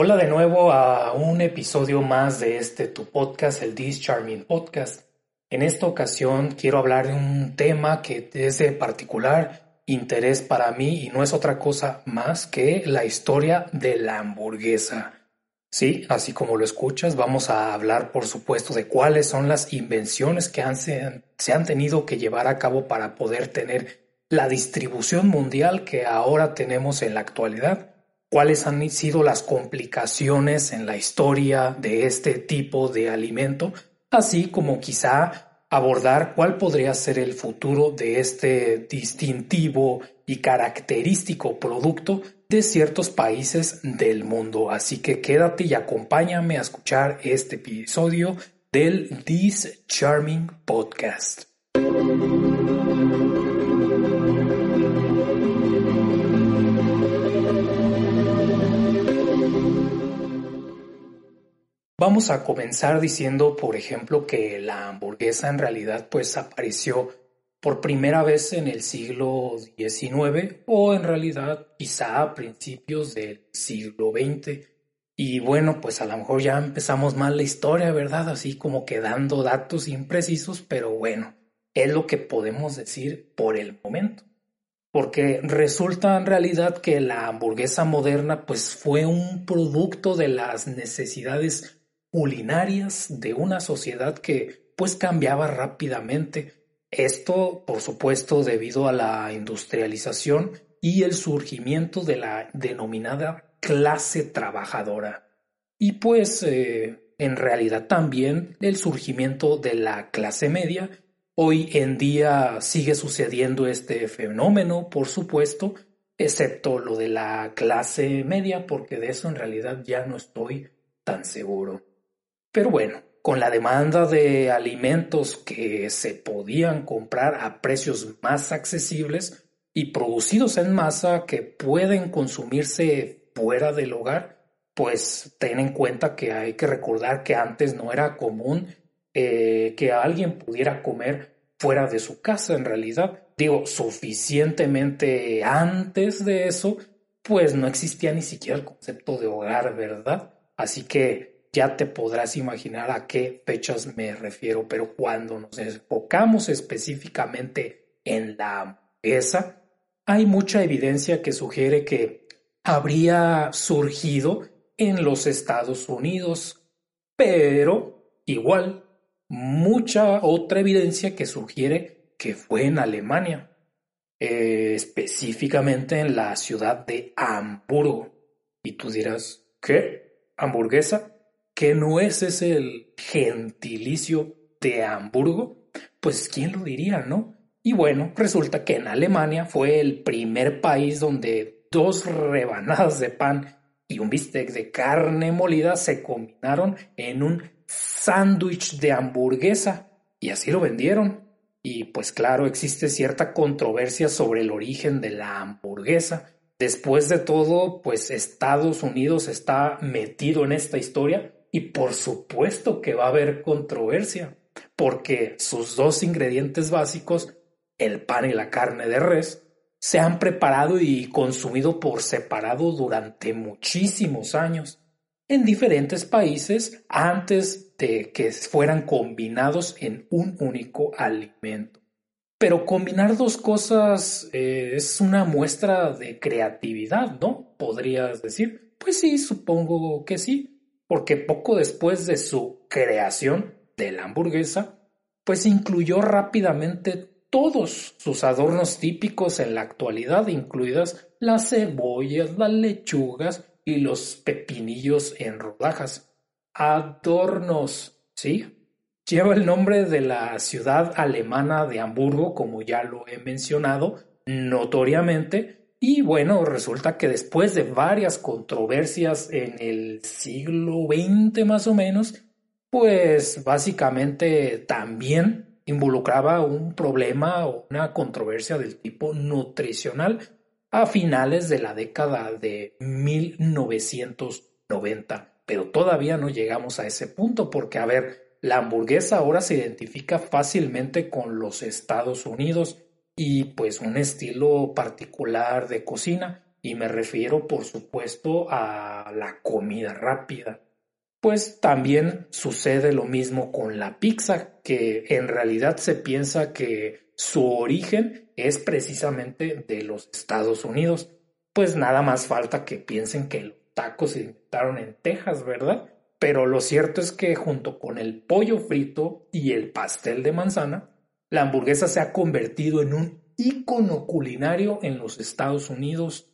Hola de nuevo a un episodio más de este tu podcast, el This Charming Podcast. En esta ocasión quiero hablar de un tema que es de particular interés para mí y no es otra cosa más que la historia de la hamburguesa. Sí, así como lo escuchas, vamos a hablar por supuesto de cuáles son las invenciones que han, se, se han tenido que llevar a cabo para poder tener la distribución mundial que ahora tenemos en la actualidad cuáles han sido las complicaciones en la historia de este tipo de alimento, así como quizá abordar cuál podría ser el futuro de este distintivo y característico producto de ciertos países del mundo. Así que quédate y acompáñame a escuchar este episodio del This Charming Podcast. Vamos a comenzar diciendo, por ejemplo, que la hamburguesa en realidad pues apareció por primera vez en el siglo XIX o en realidad quizá a principios del siglo XX. Y bueno, pues a lo mejor ya empezamos mal la historia, ¿verdad? Así como quedando datos imprecisos, pero bueno, es lo que podemos decir por el momento. Porque resulta en realidad que la hamburguesa moderna pues fue un producto de las necesidades culinarias de una sociedad que pues cambiaba rápidamente. Esto, por supuesto, debido a la industrialización y el surgimiento de la denominada clase trabajadora. Y pues, eh, en realidad también el surgimiento de la clase media. Hoy en día sigue sucediendo este fenómeno, por supuesto, excepto lo de la clase media, porque de eso en realidad ya no estoy tan seguro. Pero bueno, con la demanda de alimentos que se podían comprar a precios más accesibles y producidos en masa que pueden consumirse fuera del hogar, pues ten en cuenta que hay que recordar que antes no era común eh, que alguien pudiera comer fuera de su casa en realidad. Digo, suficientemente antes de eso, pues no existía ni siquiera el concepto de hogar, ¿verdad? Así que ya te podrás imaginar a qué fechas me refiero, pero cuando nos enfocamos específicamente en la hamburguesa, hay mucha evidencia que sugiere que habría surgido en los Estados Unidos, pero igual mucha otra evidencia que sugiere que fue en Alemania, eh, específicamente en la ciudad de Hamburgo. Y tú dirás, ¿qué? ¿Hamburguesa? Que no es ese el gentilicio de Hamburgo, pues quién lo diría, ¿no? Y bueno, resulta que en Alemania fue el primer país donde dos rebanadas de pan y un bistec de carne molida se combinaron en un sándwich de hamburguesa y así lo vendieron. Y pues claro, existe cierta controversia sobre el origen de la hamburguesa. Después de todo, pues Estados Unidos está metido en esta historia y por supuesto que va a haber controversia, porque sus dos ingredientes básicos, el pan y la carne de res, se han preparado y consumido por separado durante muchísimos años en diferentes países antes de que fueran combinados en un único alimento. Pero combinar dos cosas eh, es una muestra de creatividad, ¿no? Podrías decir. Pues sí, supongo que sí porque poco después de su creación de la hamburguesa, pues incluyó rápidamente todos sus adornos típicos en la actualidad, incluidas las cebollas, las lechugas y los pepinillos en rodajas. Adornos, ¿sí? Lleva el nombre de la ciudad alemana de Hamburgo, como ya lo he mencionado, notoriamente, Y bueno, resulta que después de varias controversias en el siglo XX más o menos, pues básicamente también involucraba un problema o una controversia del tipo nutricional a finales de la década de 1990. Pero todavía no llegamos a ese punto porque, a ver, la hamburguesa ahora se identifica fácilmente con los Estados Unidos y pues un estilo particular de cocina y me refiero por supuesto a la comida rápida. Pues también sucede lo mismo con la pizza, que en realidad se piensa que su origen es precisamente de los Estados Unidos. Pues nada más falta que piensen que los tacos se inventaron en Texas, ¿verdad? Pero lo cierto es que junto con el pollo frito y el pastel de manzana, la hamburguesa se ha convertido en un ícono culinario en los Estados Unidos,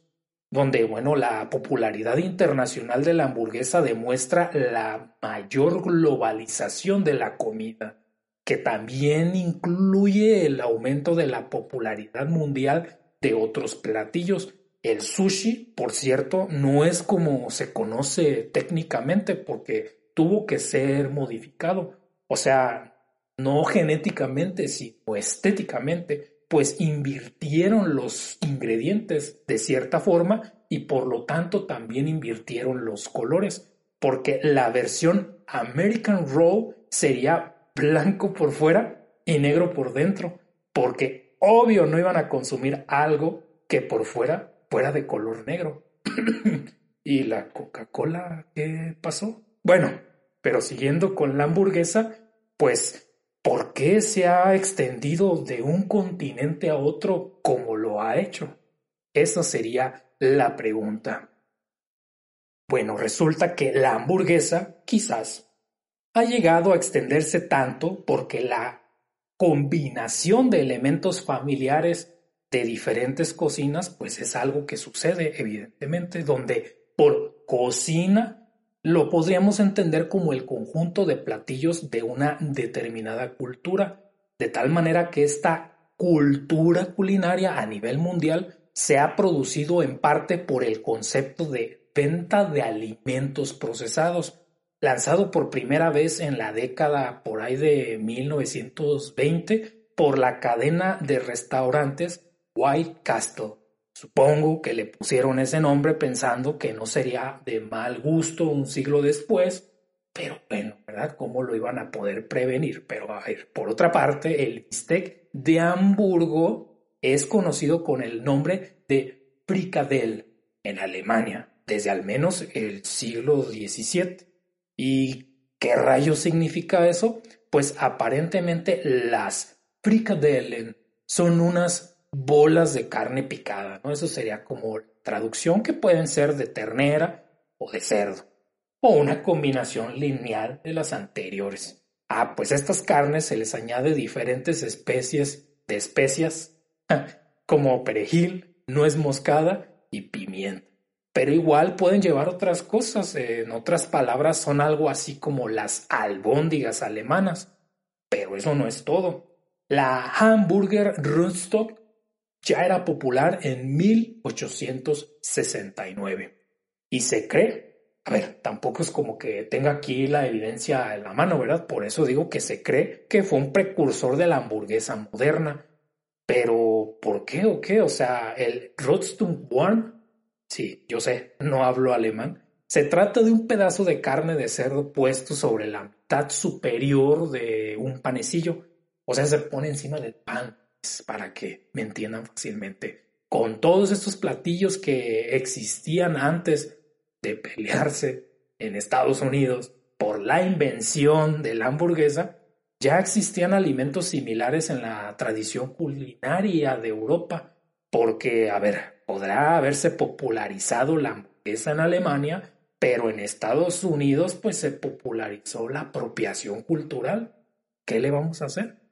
donde, bueno, la popularidad internacional de la hamburguesa demuestra la mayor globalización de la comida, que también incluye el aumento de la popularidad mundial de otros platillos. El sushi, por cierto, no es como se conoce técnicamente porque tuvo que ser modificado. O sea, no genéticamente, sino estéticamente, pues invirtieron los ingredientes de cierta forma y por lo tanto también invirtieron los colores, porque la versión American Roll sería blanco por fuera y negro por dentro, porque obvio no iban a consumir algo que por fuera fuera de color negro. ¿Y la Coca-Cola qué pasó? Bueno, pero siguiendo con la hamburguesa, pues ¿Por qué se ha extendido de un continente a otro como lo ha hecho? Esa sería la pregunta. Bueno, resulta que la hamburguesa, quizás, ha llegado a extenderse tanto porque la combinación de elementos familiares de diferentes cocinas, pues es algo que sucede, evidentemente, donde por cocina lo podríamos entender como el conjunto de platillos de una determinada cultura, de tal manera que esta cultura culinaria a nivel mundial se ha producido en parte por el concepto de venta de alimentos procesados, lanzado por primera vez en la década por ahí de 1920 por la cadena de restaurantes White Castle Supongo que le pusieron ese nombre pensando que no sería de mal gusto un siglo después, pero bueno, ¿verdad? ¿Cómo lo iban a poder prevenir? Pero a ver, por otra parte, el bistec de Hamburgo es conocido con el nombre de Frikadel en Alemania desde al menos el siglo XVII. ¿Y qué rayos significa eso? Pues aparentemente las Frikadellen son unas bolas de carne picada, ¿no? Eso sería como traducción que pueden ser de ternera o de cerdo, o una combinación lineal de las anteriores. Ah, pues a estas carnes se les añade diferentes especies de especias, como perejil, nuez moscada y pimienta. Pero igual pueden llevar otras cosas, en otras palabras son algo así como las albóndigas alemanas. Pero eso no es todo. La Hamburger Rundstock ya era popular en 1869. Y se cree, a ver, tampoco es como que tenga aquí la evidencia en la mano, ¿verdad? Por eso digo que se cree que fue un precursor de la hamburguesa moderna. Pero, ¿por qué o qué? O sea, el Warm, sí, yo sé, no hablo alemán. Se trata de un pedazo de carne de cerdo puesto sobre la mitad superior de un panecillo. O sea, se pone encima del pan para que me entiendan fácilmente. Con todos estos platillos que existían antes de pelearse en Estados Unidos por la invención de la hamburguesa, ya existían alimentos similares en la tradición culinaria de Europa, porque, a ver, podrá haberse popularizado la hamburguesa en Alemania, pero en Estados Unidos pues se popularizó la apropiación cultural. ¿Qué le vamos a hacer?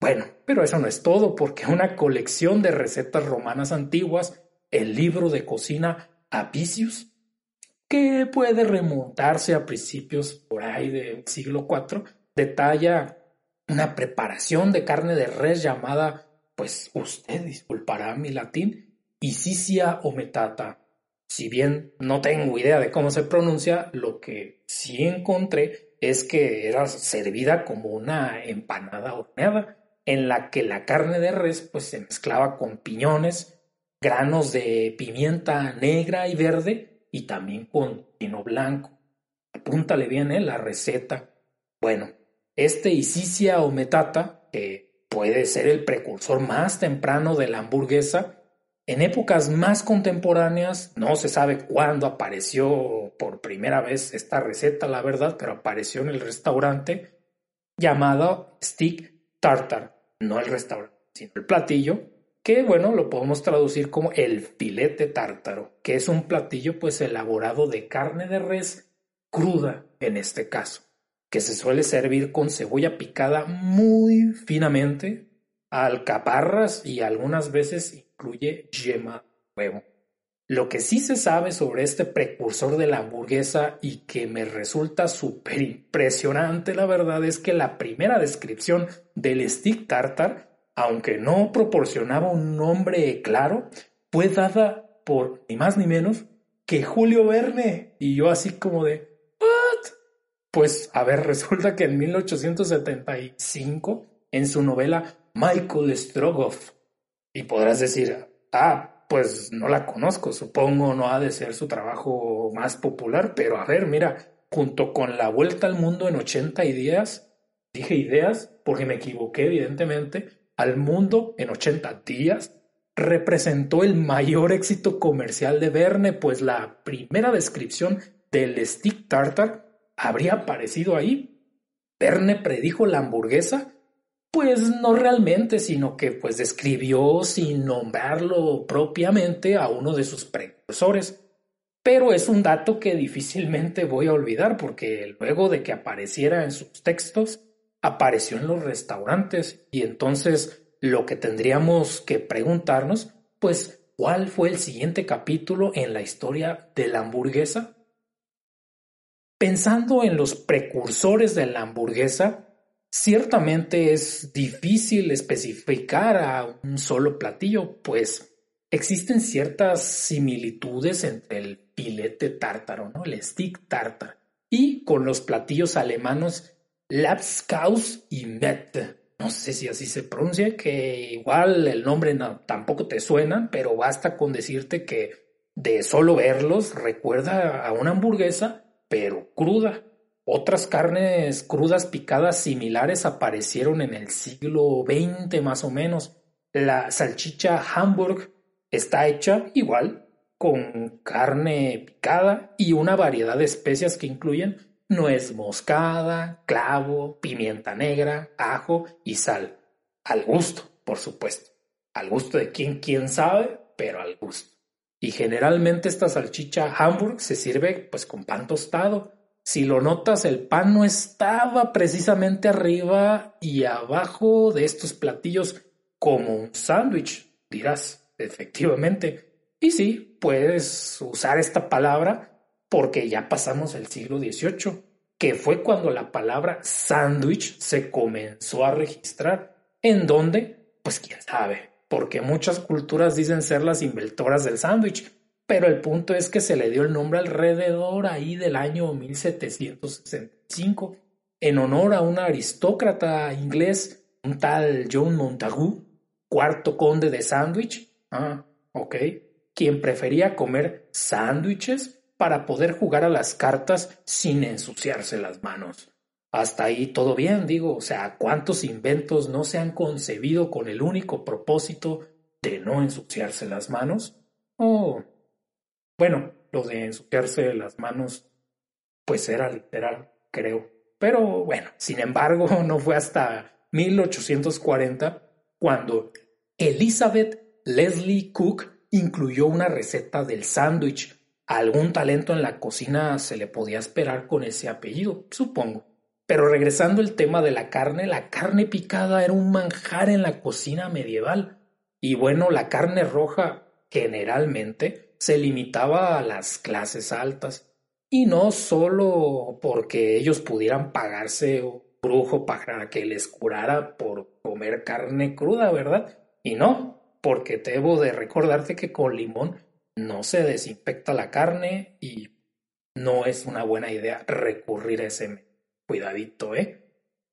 Bueno, pero eso no es todo, porque una colección de recetas romanas antiguas, el libro de cocina Apicius, que puede remontarse a principios por ahí del siglo IV, detalla una preparación de carne de res llamada, pues usted disculpará mi latín, Isicia ometata. Si bien no tengo idea de cómo se pronuncia, lo que sí encontré es que era servida como una empanada horneada, en la que la carne de res pues se mezclaba con piñones, granos de pimienta negra y verde y también con vino blanco. Apúntale bien ¿eh? la receta. Bueno, este Isicia o metata, que puede ser el precursor más temprano de la hamburguesa, en épocas más contemporáneas, no se sabe cuándo apareció por primera vez esta receta, la verdad, pero apareció en el restaurante llamado Stick Tartar. No el restaurante, sino el platillo, que bueno, lo podemos traducir como el filete tártaro, que es un platillo pues elaborado de carne de res cruda en este caso, que se suele servir con cebolla picada muy finamente, alcaparras y algunas veces incluye yema huevo. Lo que sí se sabe sobre este precursor de la hamburguesa y que me resulta súper impresionante, la verdad, es que la primera descripción del stick tartar, aunque no proporcionaba un nombre claro, fue dada por ni más ni menos que Julio Verne. Y yo así como de, ¿what? Pues a ver, resulta que en 1875, en su novela Michael Strogoff, y podrás decir, ah, pues no la conozco, supongo no ha de ser su trabajo más popular, pero a ver, mira, junto con la vuelta al mundo en 80 días, dije ideas porque me equivoqué evidentemente, al mundo en 80 días, representó el mayor éxito comercial de Verne, pues la primera descripción del stick tartar habría aparecido ahí. Verne predijo la hamburguesa pues no realmente, sino que pues describió sin nombrarlo propiamente a uno de sus precursores. Pero es un dato que difícilmente voy a olvidar porque luego de que apareciera en sus textos, apareció en los restaurantes y entonces lo que tendríamos que preguntarnos, pues, ¿cuál fue el siguiente capítulo en la historia de la hamburguesa? Pensando en los precursores de la hamburguesa, Ciertamente es difícil especificar a un solo platillo, pues existen ciertas similitudes entre el filete tártaro, el stick tartar, y con los platillos alemanos Lapskaus y Met. No sé si así se pronuncia, que igual el nombre tampoco te suena, pero basta con decirte que de solo verlos recuerda a una hamburguesa, pero cruda. Otras carnes crudas picadas similares aparecieron en el siglo XX más o menos. La salchicha Hamburg está hecha igual, con carne picada y una variedad de especias que incluyen nuez moscada, clavo, pimienta negra, ajo y sal. Al gusto, por supuesto. Al gusto de quien quién sabe, pero al gusto. Y generalmente esta salchicha Hamburg se sirve pues con pan tostado si lo notas, el pan no estaba precisamente arriba y abajo de estos platillos como un sándwich, dirás, efectivamente. Y sí, puedes usar esta palabra porque ya pasamos el siglo XVIII, que fue cuando la palabra sándwich se comenzó a registrar. ¿En dónde? Pues quién sabe, porque muchas culturas dicen ser las inventoras del sándwich, pero el punto es que se le dio el nombre alrededor ahí del año 1765 en honor a un aristócrata inglés, un tal John Montagu, cuarto conde de Sandwich, ah, ok, quien prefería comer sándwiches para poder jugar a las cartas sin ensuciarse las manos. Hasta ahí todo bien, digo, o sea, ¿cuántos inventos no se han concebido con el único propósito de no ensuciarse las manos? Oh, bueno, lo de ensuciarse las manos, pues era literal, creo. Pero bueno, sin embargo, no fue hasta 1840 cuando Elizabeth Leslie Cook incluyó una receta del sándwich. Algún talento en la cocina se le podía esperar con ese apellido, supongo. Pero regresando al tema de la carne, la carne picada era un manjar en la cocina medieval. Y bueno, la carne roja generalmente se limitaba a las clases altas, y no solo porque ellos pudieran pagarse un brujo para que les curara por comer carne cruda, ¿verdad? Y no, porque debo de recordarte que con limón no se desinfecta la carne y no es una buena idea recurrir a ese cuidadito, ¿eh?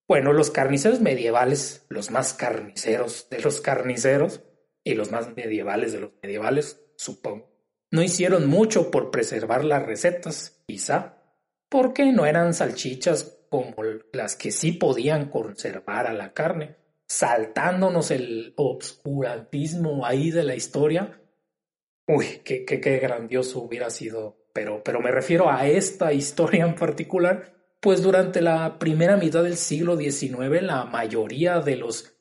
Bueno, los carniceros medievales, los más carniceros de los carniceros y los más medievales de los medievales, supongo, no hicieron mucho por preservar las recetas, quizá, porque no eran salchichas como las que sí podían conservar a la carne, saltándonos el obscurantismo ahí de la historia. Uy, qué, qué, qué grandioso hubiera sido, pero, pero me refiero a esta historia en particular, pues durante la primera mitad del siglo XIX la mayoría de los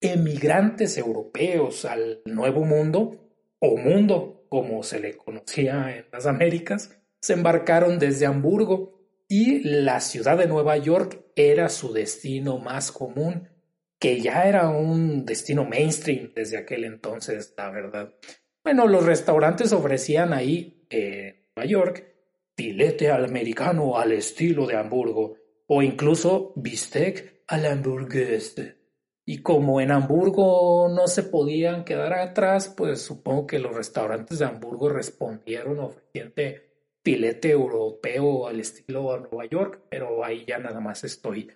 emigrantes europeos al Nuevo Mundo, o mundo como se le conocía en las Américas, se embarcaron desde Hamburgo y la ciudad de Nueva York era su destino más común, que ya era un destino mainstream desde aquel entonces, la verdad. Bueno, los restaurantes ofrecían ahí, en Nueva York, filete al americano al estilo de Hamburgo o incluso bistec hamburguese. Y como en Hamburgo no se podían quedar atrás, pues supongo que los restaurantes de Hamburgo respondieron ofreciendo filete europeo al estilo de Nueva York, pero ahí ya nada más estoy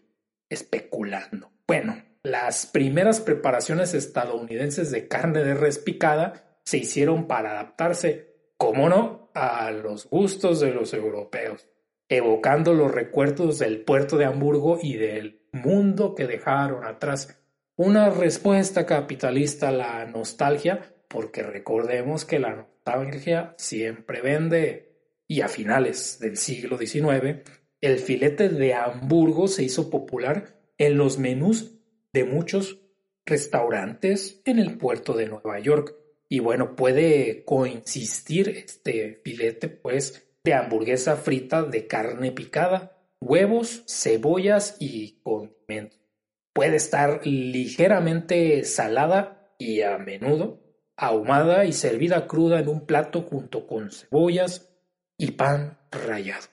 especulando. Bueno, las primeras preparaciones estadounidenses de carne de res picada se hicieron para adaptarse cómo no, a los gustos de los europeos, evocando los recuerdos del puerto de Hamburgo y del mundo que dejaron atrás. Una respuesta capitalista a la nostalgia, porque recordemos que la nostalgia siempre vende. Y a finales del siglo XIX, el filete de Hamburgo se hizo popular en los menús de muchos restaurantes en el puerto de Nueva York y bueno, puede coincidir este filete pues de hamburguesa frita de carne picada, huevos, cebollas y condimentos. Puede estar ligeramente salada y a menudo ahumada y servida cruda en un plato junto con cebollas y pan rallado.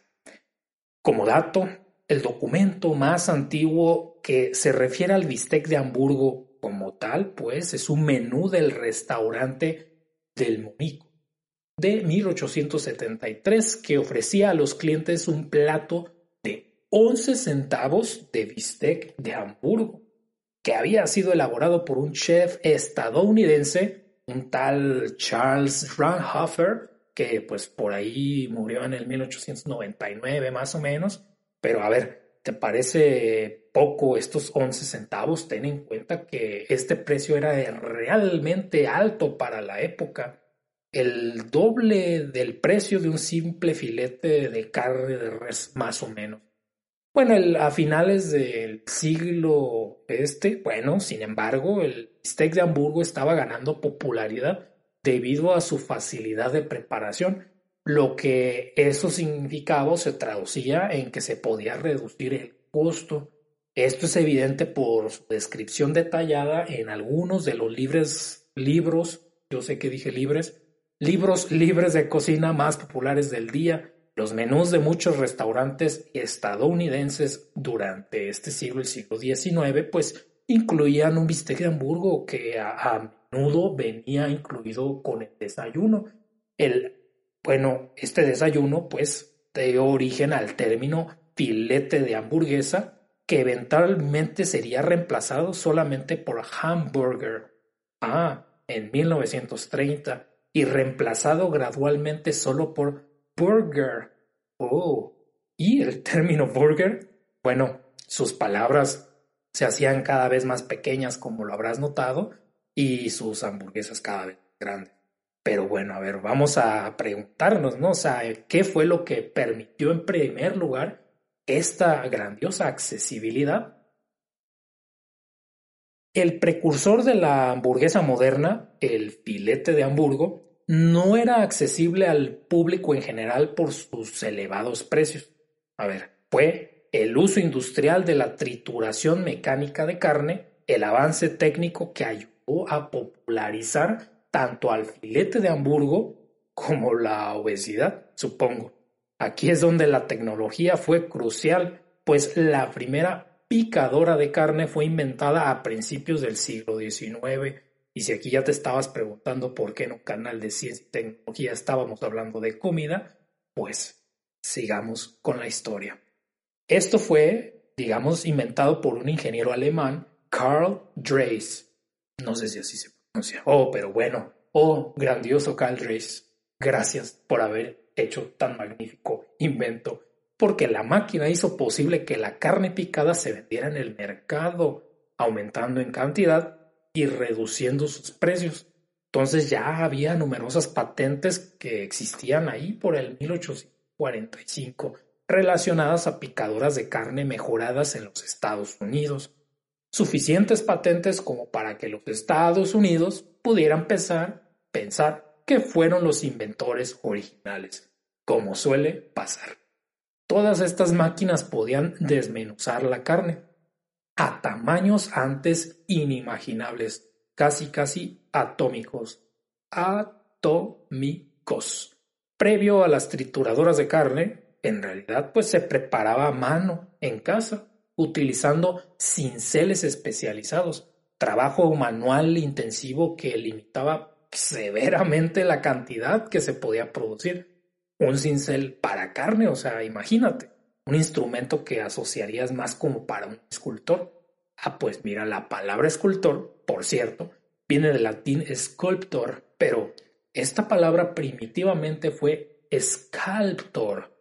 Como dato, el documento más antiguo que se refiere al bistec de Hamburgo como tal, pues es un menú del restaurante del Monico de 1873 que ofrecía a los clientes un plato 11 centavos de bistec de Hamburgo, que había sido elaborado por un chef estadounidense, un tal Charles Fraunhofer, que pues por ahí murió en el 1899 más o menos, pero a ver, ¿Te parece poco estos 11 centavos? Ten en cuenta que este precio era realmente alto para la época. El doble del precio de un simple filete de carne de res, más o menos. Bueno, a finales del siglo este, bueno, sin embargo, el steak de Hamburgo estaba ganando popularidad debido a su facilidad de preparación lo que eso significaba se traducía en que se podía reducir el costo. Esto es evidente por su descripción detallada en algunos de los libres, libros, yo sé que dije libres, libros libres de cocina más populares del día. Los menús de muchos restaurantes estadounidenses durante este siglo, el siglo XIX, pues incluían un bistec de Hamburgo que a, a menudo venía incluido con el desayuno. El bueno, este desayuno pues dio origen al término filete de hamburguesa que eventualmente sería reemplazado solamente por hamburger. Ah, en 1930 y reemplazado gradualmente solo por burger. Oh, y el término burger, bueno, sus palabras se hacían cada vez más pequeñas como lo habrás notado y sus hamburguesas cada vez grandes. Pero bueno, a ver, vamos a preguntarnos, ¿no? O sea, ¿qué fue lo que permitió en primer lugar esta grandiosa accesibilidad? El precursor de la hamburguesa moderna, el filete de Hamburgo, no era accesible al público en general por sus elevados precios. A ver, fue el uso industrial de la trituración mecánica de carne, el avance técnico que ayudó a popularizar tanto al filete de Hamburgo como la obesidad, supongo. Aquí es donde la tecnología fue crucial, pues la primera picadora de carne fue inventada a principios del siglo XIX Y si aquí ya te estabas preguntando por qué en un canal de ciencia y tecnología estábamos hablando de comida, pues sigamos con la historia. Esto fue, digamos, inventado por un ingeniero alemán, Carl Dreis. No sé si así se pronuncia. Oh, pero bueno. Oh, grandioso Carl Dreis. Gracias por haber hecho tan magnífico invento, porque la máquina hizo posible que la carne picada se vendiera en el mercado, aumentando en cantidad y reduciendo sus precios. Entonces ya había numerosas patentes que existían ahí por el 1845 relacionadas a picadoras de carne mejoradas en los Estados Unidos. Suficientes patentes como para que los Estados Unidos pudieran pensar, pensar que fueron los inventores originales, como suele pasar. Todas estas máquinas podían desmenuzar la carne, a tamaños antes inimaginables, casi casi atómicos. Atómicos. Previo a las trituradoras de carne, en realidad pues se preparaba a mano, en casa, utilizando cinceles especializados, trabajo manual intensivo que limitaba severamente la cantidad que se podía producir. Un cincel para carne, o sea, imagínate un instrumento que asociarías más como para un escultor. Ah, pues mira, la palabra escultor, por cierto, viene del latín sculptor, pero esta palabra primitivamente fue sculptor,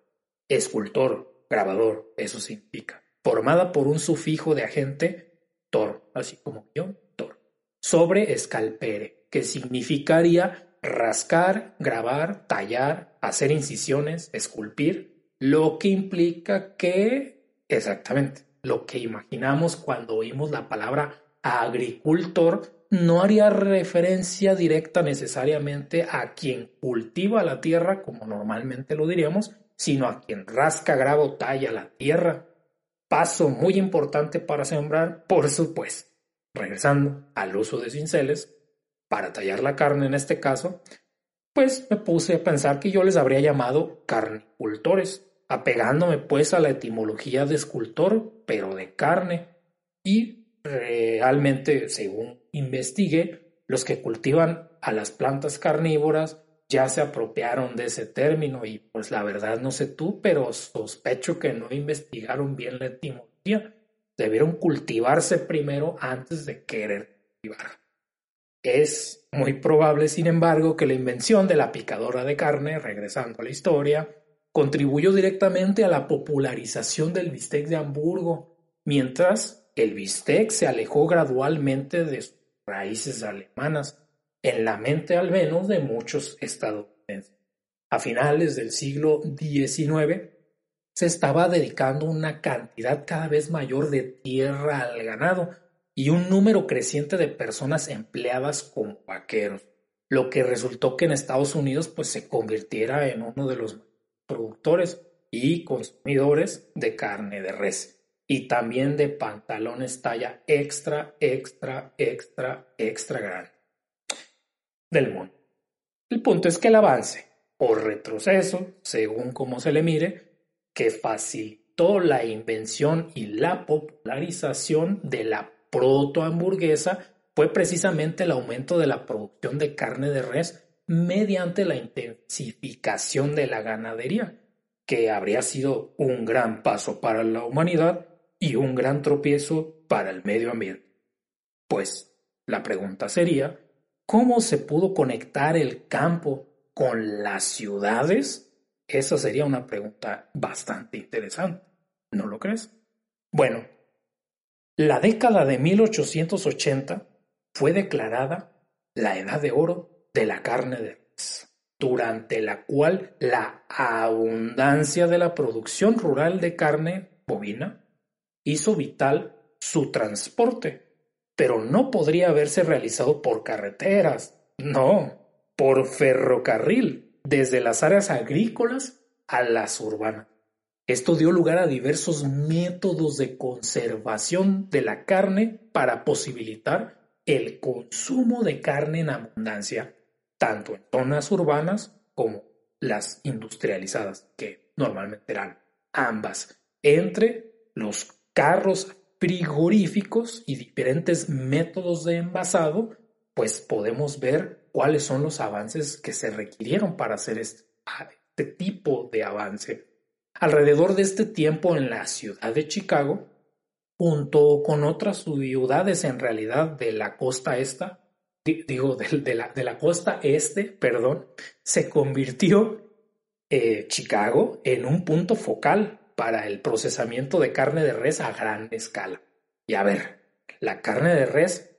escultor, grabador, eso significa, formada por un sufijo de agente tor, así como yo, tor, sobre escalpere, que significaría rascar, grabar, tallar, hacer incisiones, esculpir, lo que implica que, exactamente, lo que imaginamos cuando oímos la palabra agricultor no haría referencia directa necesariamente a quien cultiva la tierra, como normalmente lo diríamos, sino a quien rasca, graba o talla la tierra. Paso muy importante para sembrar, por supuesto. Regresando al uso de cinceles, para tallar la carne en este caso, pues me puse a pensar que yo les habría llamado carnicultores, apegándome pues a la etimología de escultor, pero de carne. Y realmente, según investigué, los que cultivan a las plantas carnívoras ya se apropiaron de ese término y pues la verdad no sé tú, pero sospecho que no investigaron bien la etimología. Debieron cultivarse primero antes de querer cultivar. Es muy probable, sin embargo, que la invención de la picadora de carne, regresando a la historia, contribuyó directamente a la popularización del bistec de Hamburgo, mientras el bistec se alejó gradualmente de sus raíces alemanas, en la mente al menos de muchos estadounidenses. A finales del siglo XIX se estaba dedicando una cantidad cada vez mayor de tierra al ganado y un número creciente de personas empleadas como vaqueros, lo que resultó que en Estados Unidos pues se convirtiera en uno de los productores y consumidores de carne de res y también de pantalones talla extra, extra, extra, extra grande del mundo. El punto es que el avance o retroceso, según como se le mire, que facilitó la invención y la popularización de la proto-hamburguesa fue precisamente el aumento de la producción de carne de res mediante la intensificación de la ganadería, que habría sido un gran paso para la humanidad y un gran tropiezo para el medio ambiente. Pues la pregunta sería, ¿cómo se pudo conectar el campo con las ciudades? Esa sería una pregunta bastante interesante, ¿no lo crees? Bueno, la década de 1880 fue declarada la Edad de Oro de la carne de durante la cual la abundancia de la producción rural de carne bovina hizo vital su transporte, pero no podría haberse realizado por carreteras, no, por ferrocarril, desde las áreas agrícolas a las urbanas. Esto dio lugar a diversos métodos de conservación de la carne para posibilitar el consumo de carne en abundancia tanto en zonas urbanas como las industrializadas, que normalmente eran ambas, entre los carros frigoríficos y diferentes métodos de envasado, pues podemos ver cuáles son los avances que se requirieron para hacer este, este tipo de avance. Alrededor de este tiempo en la ciudad de Chicago, junto con otras ciudades en realidad de la costa esta, digo, de, la, costa este, perdón, se convirtió eh, Chicago en un punto focal para el procesamiento de carne de res a gran escala. Y a ver, la carne de res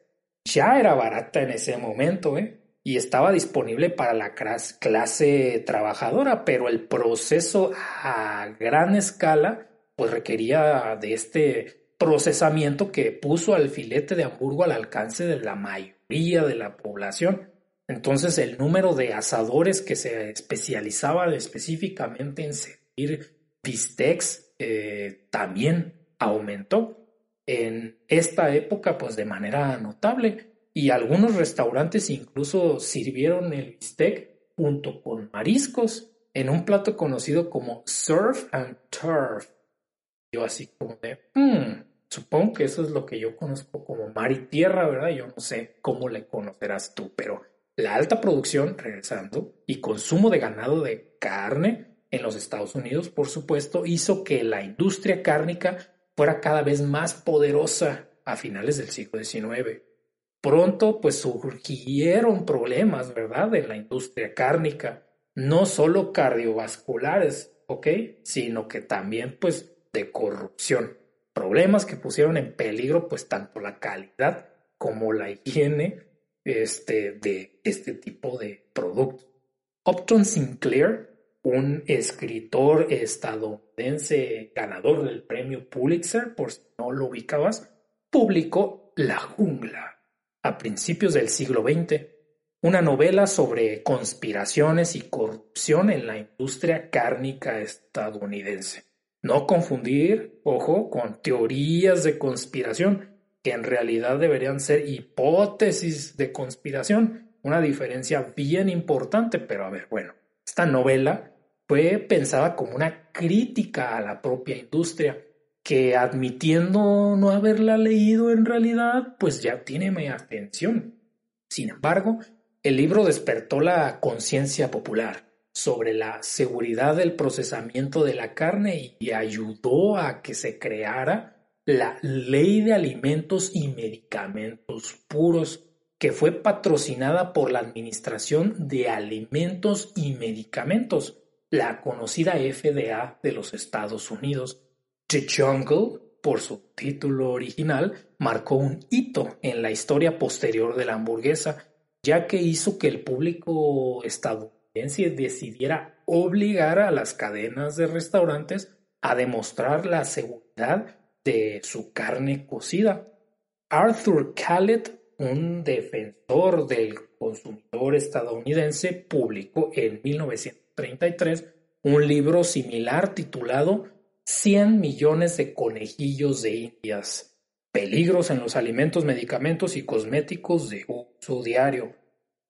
ya era barata en ese momento, ¿eh? Y estaba disponible para la clase trabajadora, pero el proceso a gran escala pues requería de este procesamiento que puso al filete de Hamburgo al alcance de la de la población. Entonces el número de asadores que se especializaban específicamente en servir bistecs eh, también aumentó en esta época pues de manera notable y algunos restaurantes incluso sirvieron el bistec junto con mariscos en un plato conocido como surf and turf. Yo así como de, hmm, supongo que eso es lo que yo conozco como mar y tierra, ¿verdad? Yo no sé cómo le conocerás tú, pero la alta producción, regresando, y consumo de ganado de carne en los Estados Unidos, por supuesto, hizo que la industria cárnica fuera cada vez más poderosa a finales del siglo XIX. Pronto, pues surgieron problemas, ¿verdad?, en la industria cárnica, no solo cardiovasculares, ¿ok?, sino que también, pues, de corrupción. Problemas que pusieron en peligro, pues, tanto la calidad como la higiene este, de este tipo de productos. Upton Sinclair un escritor estadounidense ganador del premio Pulitzer, por si no lo ubicabas, publicó La jungla a principios del siglo XX, una novela sobre conspiraciones y corrupción en la industria cárnica estadounidense. No confundir, ojo, con teorías de conspiración, que en realidad deberían ser hipótesis de conspiración, una diferencia bien importante, pero a ver, bueno, esta novela fue pensada como una crítica a la propia industria, que admitiendo no haberla leído en realidad, pues ya tiene mi atención. Sin embargo, el libro despertó la conciencia popular sobre la seguridad del procesamiento de la carne y ayudó a que se creara la Ley de Alimentos y Medicamentos Puros que fue patrocinada por la Administración de Alimentos y Medicamentos, la conocida FDA de los Estados Unidos. The Jungle, por su título original, marcó un hito en la historia posterior de la hamburguesa, ya que hizo que el público estadounidense decidiera obligar a las cadenas de restaurantes a demostrar la seguridad de su carne cocida. Arthur Callett un defensor del consumidor estadounidense, publicó en 1933 un libro similar titulado 100 millones de conejillos de indias, peligros en los alimentos, medicamentos y cosméticos de uso diario.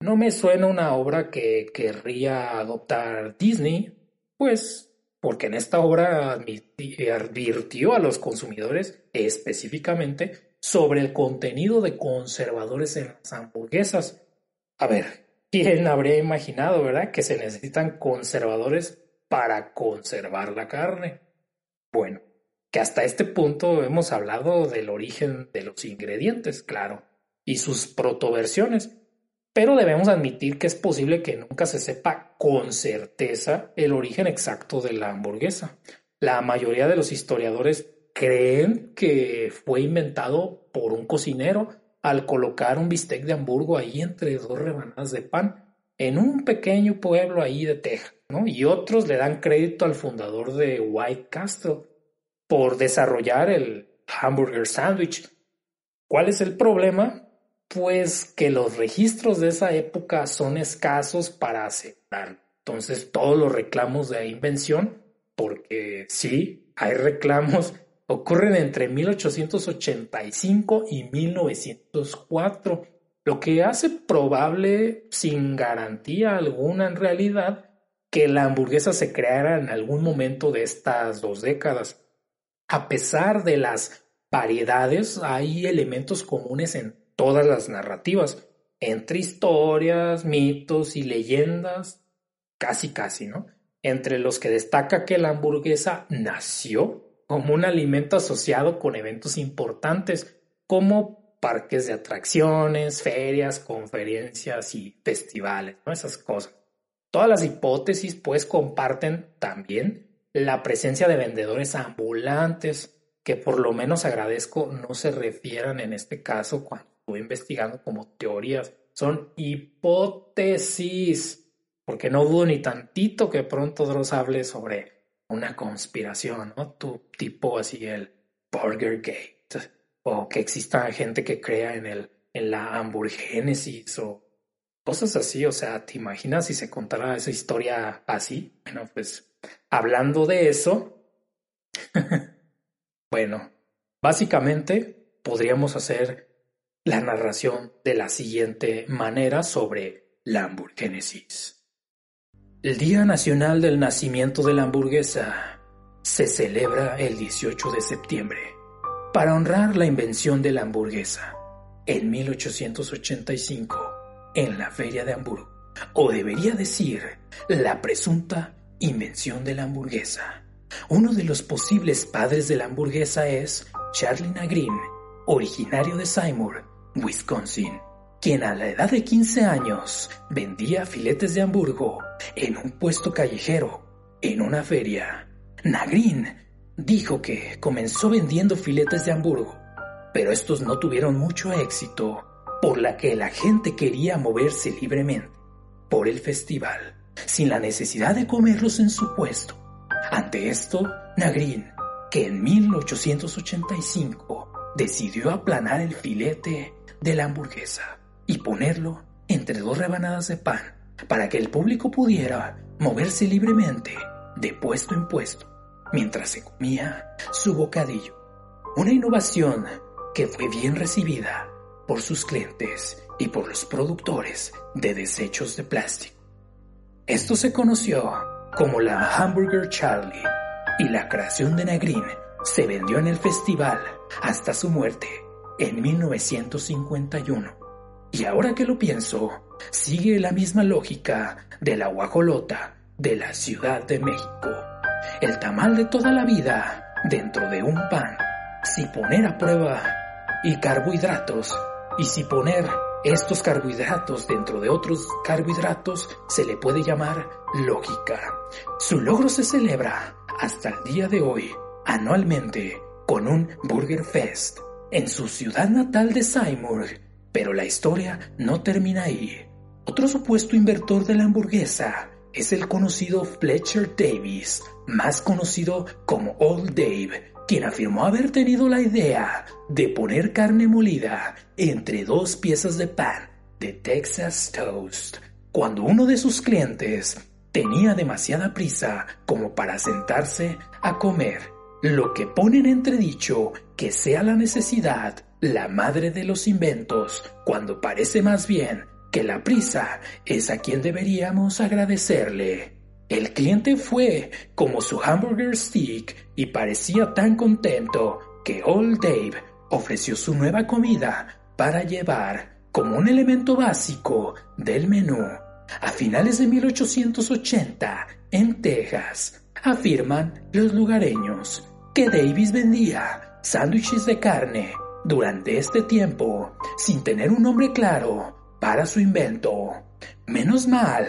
No me suena una obra que querría adoptar Disney, pues porque en esta obra advirtió a los consumidores específicamente sobre el contenido de conservadores en las hamburguesas. A ver, ¿quién habría imaginado, verdad, que se necesitan conservadores para conservar la carne? Bueno, que hasta este punto hemos hablado del origen de los ingredientes, claro, y sus protoversiones, pero debemos admitir que es posible que nunca se sepa con certeza el origen exacto de la hamburguesa. La mayoría de los historiadores creen que fue inventado por un cocinero al colocar un bistec de Hamburgo ahí entre dos rebanadas de pan en un pequeño pueblo ahí de Texas, ¿no? Y otros le dan crédito al fundador de White Castle por desarrollar el hamburger sandwich. ¿Cuál es el problema? Pues que los registros de esa época son escasos para aceptar. Entonces todos los reclamos de invención, porque sí, hay reclamos ocurren entre 1885 y 1904, lo que hace probable, sin garantía alguna en realidad, que la hamburguesa se creara en algún momento de estas dos décadas. A pesar de las variedades, hay elementos comunes en todas las narrativas. entre historias, mitos y leyendas, casi casi, ¿no? Entre los que destaca que la hamburguesa nació como un alimento asociado con eventos importantes como parques de atracciones, ferias, conferencias y festivales. Esas cosas. Todas las hipótesis pues comparten también la presencia de vendedores ambulantes, que por lo menos agradezco no se refieran en este caso investigando como teorías, son hipótesis, porque no dudo ni tantito que pronto Dross hable sobre una conspiración, ¿no? Tu tipo así el Burger Gate, o que exista gente que crea en el en la hamburgénesis o cosas así, o sea, ¿te imaginas si se contara esa historia así? Bueno, pues hablando de eso, bueno, básicamente podríamos hacer la narración de la siguiente manera sobre la hamburguénesis. El Día Nacional del Nacimiento de la Hamburguesa se celebra el 18 de septiembre para honrar la invención de la hamburguesa en 1885 en la Feria de Hamburgo, o debería decir la presunta invención de la hamburguesa. Uno de los posibles padres de la hamburguesa es Charlie Nagrin, originario de Seymour, Wisconsin, quien a la edad de 15 años vendía filetes de Hamburgo en un puesto callejero en una feria. Nagrin dijo que comenzó vendiendo filetes de Hamburgo, pero estos no tuvieron mucho éxito, por la que la gente quería moverse libremente por el festival, sin la necesidad de comerlos en su puesto. Ante esto, Nagrin, que en 1885 decidió aplanar el filete de la hamburguesa y ponerlo entre dos rebanadas de pan para que el público pudiera moverse libremente de puesto en puesto mientras se comía su bocadillo. Una innovación que fue bien recibida por sus clientes y por los productores de desechos de plástico. Esto se conoció como la Hamburger Charlie y la creación de Nagrin se vendió en el festival hasta su muerte en 1951. Y ahora que lo pienso, sigue la misma lógica de la guajolota de la Ciudad de México. El tamal de toda la vida dentro de un pan. Si poner a prueba y carbohidratos, y si poner estos carbohidratos dentro de otros carbohidratos, se le puede llamar lógica. Su logro se celebra hasta el día de hoy, anualmente, con un Burger Fest en su ciudad natal de Seymour, pero la historia no termina ahí. Otro supuesto inventor de la hamburguesa es el conocido Fletcher Davis, más conocido como Old Dave, quien afirmó haber tenido la idea de poner carne molida entre dos piezas de pan de Texas Toast, cuando uno de sus clientes tenía demasiada prisa como para sentarse a comer, lo que pone en entredicho que sea la necesidad la madre de los inventos, cuando parece más bien que la prisa es a quien deberíamos agradecerle. El cliente fue como su hamburger stick y parecía tan contento que Old Dave ofreció su nueva comida para llevar como un elemento básico del menú. A finales de 1880, en Texas, afirman los lugareños que Davis vendía sándwiches de carne durante este tiempo sin tener un nombre claro para su invento. Menos mal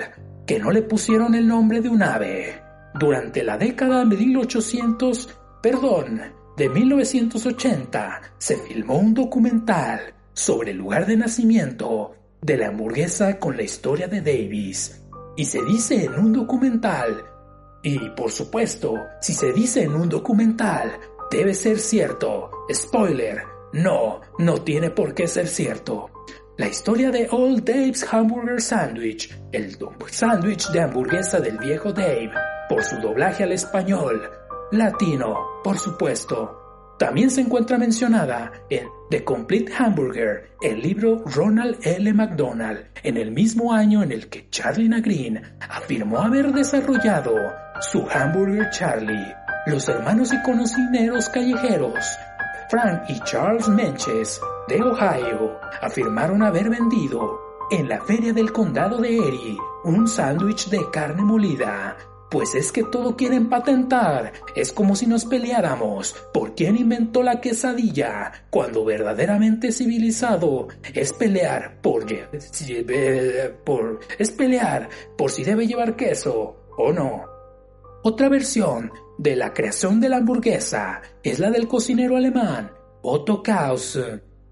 que no le pusieron el nombre de un ave. Durante la década de 1800, perdón, de 1980, se filmó un documental sobre el lugar de nacimiento de la hamburguesa con la historia de Davis. Y se dice en un documental, y por supuesto, si se dice en un documental, Debe ser cierto. Spoiler. No, no tiene por qué ser cierto. La historia de Old Dave's Hamburger Sandwich, el sándwich de hamburguesa del viejo Dave, por su doblaje al español, latino, por supuesto. También se encuentra mencionada en The Complete Hamburger, el libro Ronald L. McDonald, en el mismo año en el que Charlie Nagrin afirmó haber desarrollado su Hamburger Charlie los hermanos y conocineros callejeros, Frank y Charles Menches, de Ohio, afirmaron haber vendido en la feria del condado de Erie, un sándwich de carne molida. Pues es que todo quieren patentar. Es como si nos peleáramos por quién inventó la quesadilla, cuando verdaderamente civilizado es pelear por, por es pelear por si debe llevar queso o no. Otra versión de la creación de la hamburguesa es la del cocinero alemán Otto Kaus,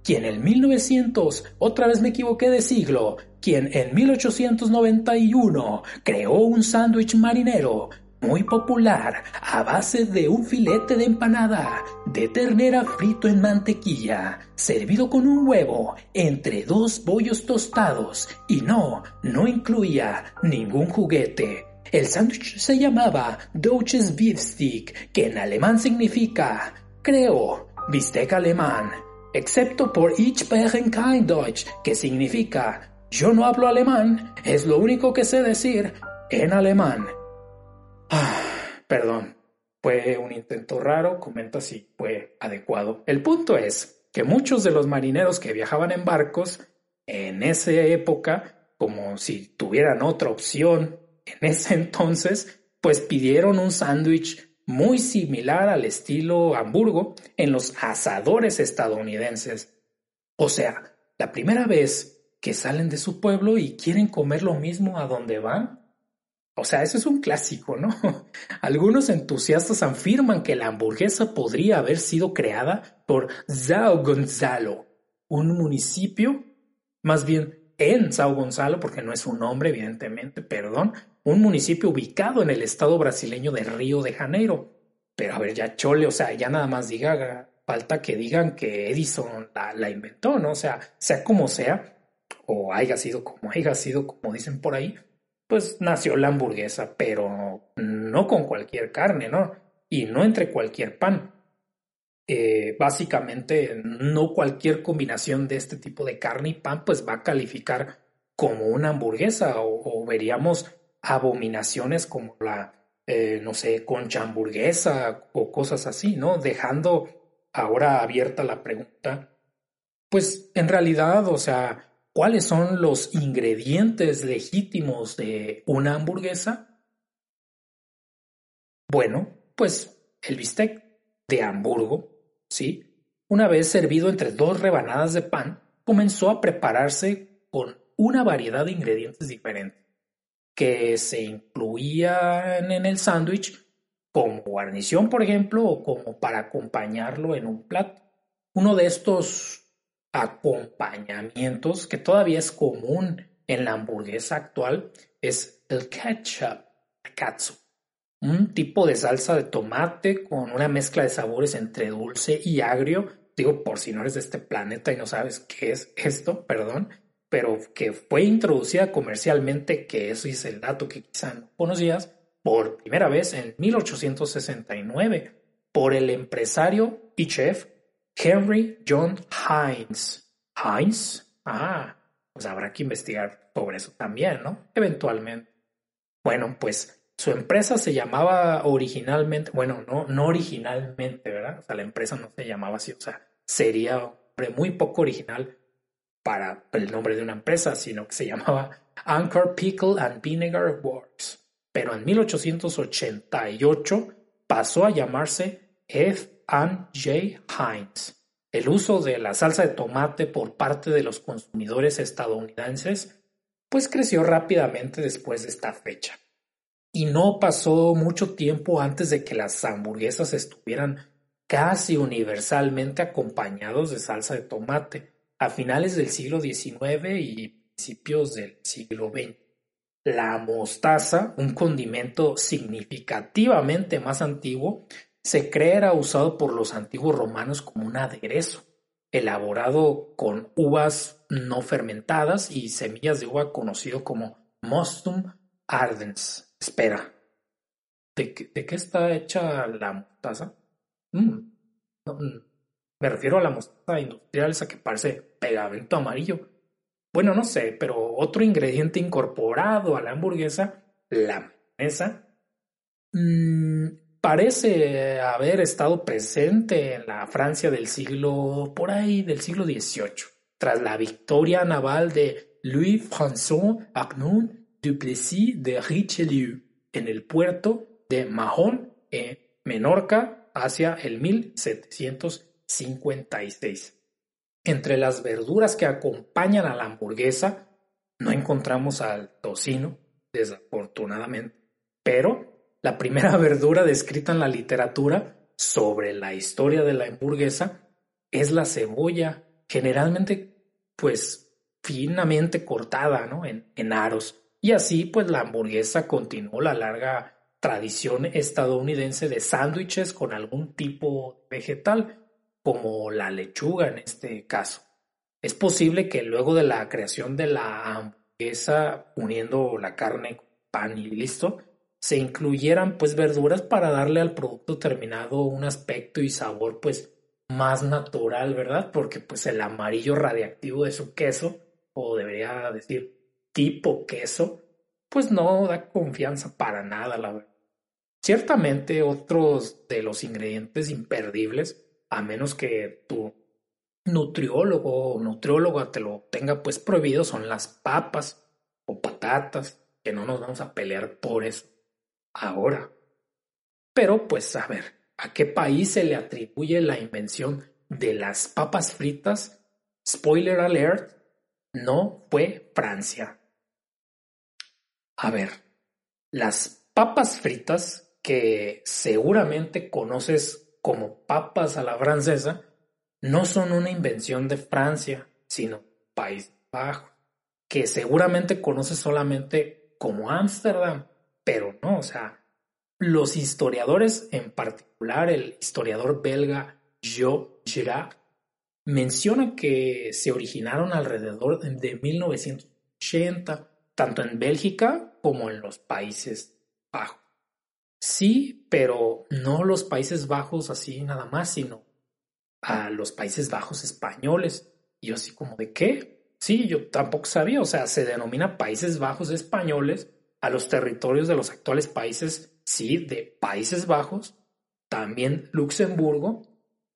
quien en 1900, otra vez me equivoqué de siglo, quien en 1891 creó un sándwich marinero muy popular a base de un filete de empanada de ternera frito en mantequilla, servido con un huevo entre dos bollos tostados y no, no incluía ningún juguete. El sándwich se llamaba Deutsches Beefstick, que en alemán significa, creo, bistec alemán excepto por Ich spreche kein Deutsch, que significa yo no hablo alemán, es lo único que sé decir en alemán. Ah, perdón, fue un intento raro, comenta si fue adecuado. El punto es que muchos de los marineros que viajaban en barcos en esa época, como si tuvieran otra opción en ese entonces, pues pidieron un sándwich muy similar al estilo Hamburgo en los asadores estadounidenses. O sea, la primera vez que salen de su pueblo y quieren comer lo mismo a donde van. O sea, eso es un clásico, ¿no? Algunos entusiastas afirman que la hamburguesa podría haber sido creada por Sao Gonzalo, un municipio, más bien en Sao Gonzalo, porque no es un nombre, evidentemente, perdón, un municipio ubicado en el estado brasileño de Río de Janeiro. Pero a ver, ya chole, o sea, ya nada más diga, falta que digan que Edison la, inventó, ¿no? O sea, sea como sea, o haya sido como haya sido, como dicen por ahí, pues nació la hamburguesa, pero no con cualquier carne, ¿no? Y no entre cualquier pan. Eh, básicamente, no cualquier combinación de este tipo de carne y pan, pues va a calificar como una hamburguesa, o veríamos abominaciones como la, eh, no sé, concha hamburguesa o cosas así, ¿no? Dejando ahora abierta la pregunta, pues en realidad, o sea, ¿cuáles son los ingredientes legítimos de una hamburguesa? Bueno, pues el bistec de Hamburgo, ¿sí? Una vez servido entre dos rebanadas de pan, comenzó a prepararse con una variedad de ingredientes diferentes que se incluían en el sándwich como guarnición, por ejemplo, o como para acompañarlo en un plato. Uno de estos acompañamientos que todavía es común en la hamburguesa actual es el ketchup, katsu, un tipo de salsa de tomate con una mezcla de sabores entre dulce y agrio. Digo, por si no eres de este planeta y no sabes qué es esto, perdón, pero que fue introducida comercialmente, que eso es el dato que quizá no conocías, por primera vez en 1869 por el empresario y chef Henry John Heinz. Heinz, ah, pues habrá que investigar sobre eso también, ¿no? Eventualmente. Bueno, pues su empresa se llamaba originalmente, bueno, no, no originalmente, ¿verdad? O sea, la empresa no se llamaba así, o sea, sería muy poco original para el nombre de una empresa, sino que se llamaba Anchor Pickle and Vinegar Works. Pero en 1888 pasó a llamarse F. J. Heinz. El uso de la salsa de tomate por parte de los consumidores estadounidenses pues creció rápidamente después de esta fecha. Y no pasó mucho tiempo antes de que las hamburguesas estuvieran casi universalmente acompañados de salsa de tomate a finales del siglo XIX y principios del siglo XX. La mostaza, un condimento significativamente más antiguo, se cree era usado por los antiguos romanos como un aderezo, elaborado con uvas no fermentadas y semillas de uva conocido como Mostum ardens. Espera, ¿de, qué está hecha la mostaza? Mm, mm, me refiero a la mostaza industrial, esa que parece pegamento amarillo. Bueno, no sé, pero otro ingrediente incorporado a la hamburguesa, la mayonesa, mm, parece haber estado presente en la Francia del siglo, por ahí, del siglo XVIII, tras la victoria naval de Louis-François Arnaud Duplessis de Richelieu en el puerto de Mahon, en Menorca, hacia el 1756. Entre las verduras que acompañan a la hamburguesa no encontramos al tocino, desafortunadamente, pero la primera verdura descrita en la literatura sobre la historia de la hamburguesa es la cebolla, generalmente pues finamente cortada ¿no? en, aros. Y así pues la hamburguesa continuó la larga tradición estadounidense de sándwiches con algún tipo vegetal, como la lechuga en este caso. Es posible que luego de la creación de la hamburguesa, uniendo la carne, pan y listo, se incluyeran pues verduras para darle al producto terminado un aspecto y sabor pues más natural, ¿verdad? Porque pues el amarillo radiactivo de su queso, o debería decir tipo queso, pues no da confianza para nada, la verdad. Ciertamente otros de los ingredientes imperdibles, a menos que tu nutriólogo o nutrióloga te lo tenga pues prohibido, son las papas o patatas, que no nos vamos a pelear por eso ahora. Pero pues a ver, ¿a qué país se le atribuye la invención de las papas fritas? Spoiler alert, no fue Francia. A ver, las papas fritas que seguramente conoces como papas a la francesa no son una invención de Francia, sino País Bajo, que seguramente conoces solamente como Ámsterdam pero no, o sea, los historiadores, en particular el historiador belga Jo Girard, menciona que se originaron alrededor de 1980, tanto en Bélgica como en los Países Bajos. Sí, pero no los Países Bajos así nada más, sino a los Países Bajos españoles. Y yo así como de qué? Sí, yo tampoco sabía, o sea, se denomina Países Bajos españoles a los territorios de los actuales países, sí, de Países Bajos, también Luxemburgo,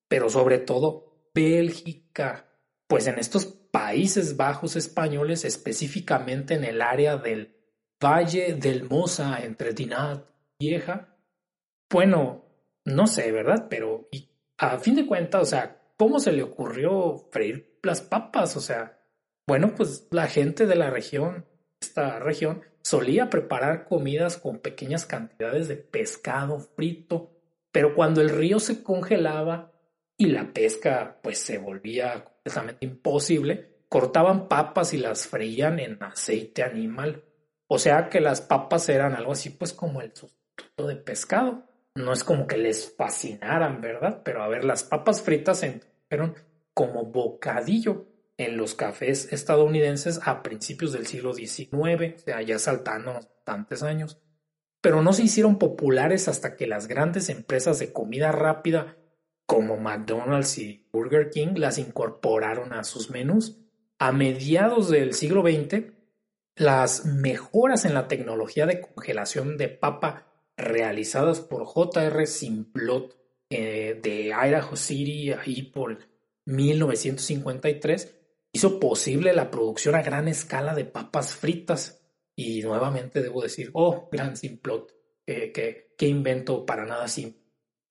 pero sobre todo Bélgica, pues en estos Países Bajos españoles, específicamente en el área del Valle del Mosa entre Dinant Vieja, bueno, no sé, ¿verdad? Pero a fin de cuentas, o sea, ¿cómo se le ocurrió freír las papas? O sea, bueno, pues la gente de la región, esta región, solía preparar comidas con pequeñas cantidades de pescado frito, pero cuando el río se congelaba y la pesca pues se volvía completamente imposible, cortaban papas y las freían en aceite animal. O sea que las papas eran algo así pues como el de pescado. No es como que les fascinaran, ¿verdad? Pero a ver, las papas fritas fueron como bocadillo en los cafés estadounidenses a principios del siglo XIX, o sea, ya saltando bastantes años, pero no se hicieron populares hasta que las grandes empresas de comida rápida como McDonald's y Burger King las incorporaron a sus menús. A mediados del siglo XX, las mejoras en la tecnología de congelación de papa realizadas por J.R. Simplot eh, de Idaho City, ahí por 1953, hizo posible la producción a gran escala de papas fritas. Y nuevamente debo decir, oh, gran simplot, eh, qué invento para nada simple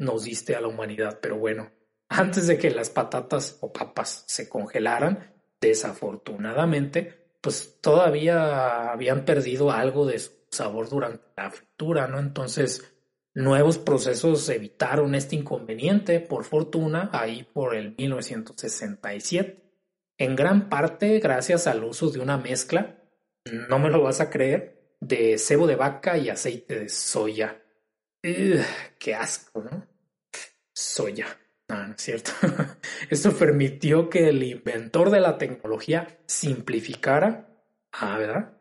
nos diste a la humanidad. Pero bueno, antes de que las patatas o papas se congelaran, desafortunadamente, pues todavía habían perdido algo de su sabor durante la fritura, ¿no? Entonces, nuevos procesos evitaron este inconveniente, por fortuna, ahí por el 1967 en gran parte gracias al uso de una mezcla, no me lo vas a creer, de cebo de vaca y aceite de soya. ¡Qué asco, ¿no? Soya. No, no es cierto. Esto permitió que el inventor de la tecnología simplificara. Ah, ¿verdad?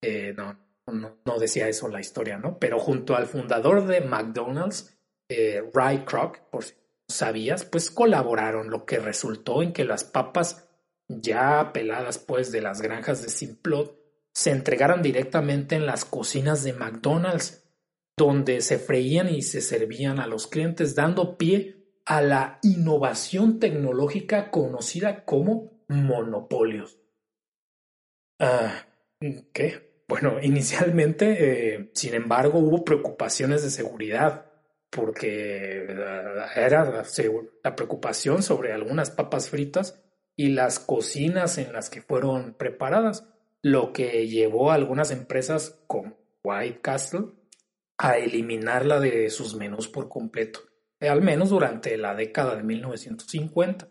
Eh, no, no, decía eso la historia, ¿no? Pero junto al fundador de McDonald's, eh, Ray Kroc, por si sabías, pues colaboraron, lo que resultó en que las papas ya peladas pues de las granjas de Simplot, se entregaran directamente en las cocinas de McDonald's, donde se freían y se servían a los clientes, dando pie a la innovación tecnológica conocida como monopolios. Ah, ¿Qué? Bueno, inicialmente, eh, sin embargo, hubo preocupaciones de seguridad porque ah, era la preocupación sobre algunas papas fritas y las cocinas en las que fueron preparadas, lo que llevó a algunas empresas como White Castle a eliminarla de sus menús por completo, al menos durante la década de 1950.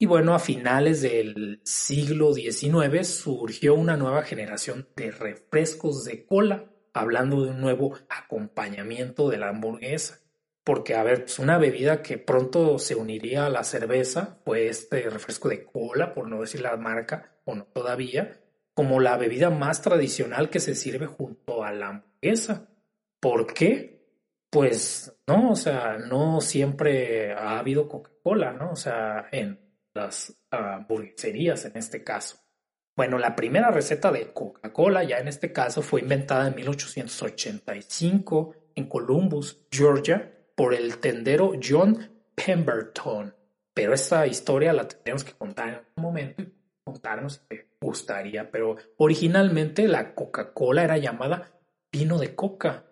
Y bueno, a finales del siglo XIX surgió una nueva generación de refrescos de cola, hablando de un nuevo acompañamiento de la hamburguesa. Porque, a ver, pues una bebida que pronto se uniría a la cerveza fue este refresco de cola, por no decir la marca, o no todavía, como la bebida más tradicional que se sirve junto a la hamburguesa. ¿Por qué? Pues no, o sea, no siempre ha habido Coca-Cola, ¿no? O sea, en las hamburgueserías en este caso. Bueno, la primera receta de Coca-Cola ya en este caso fue inventada en 1885 en Columbus, Georgia, por el tendero John Pemberton. Pero esta historia la tendremos que contar en un momento y contarnos si te gustaría. Pero originalmente la Coca-Cola era llamada vino de coca.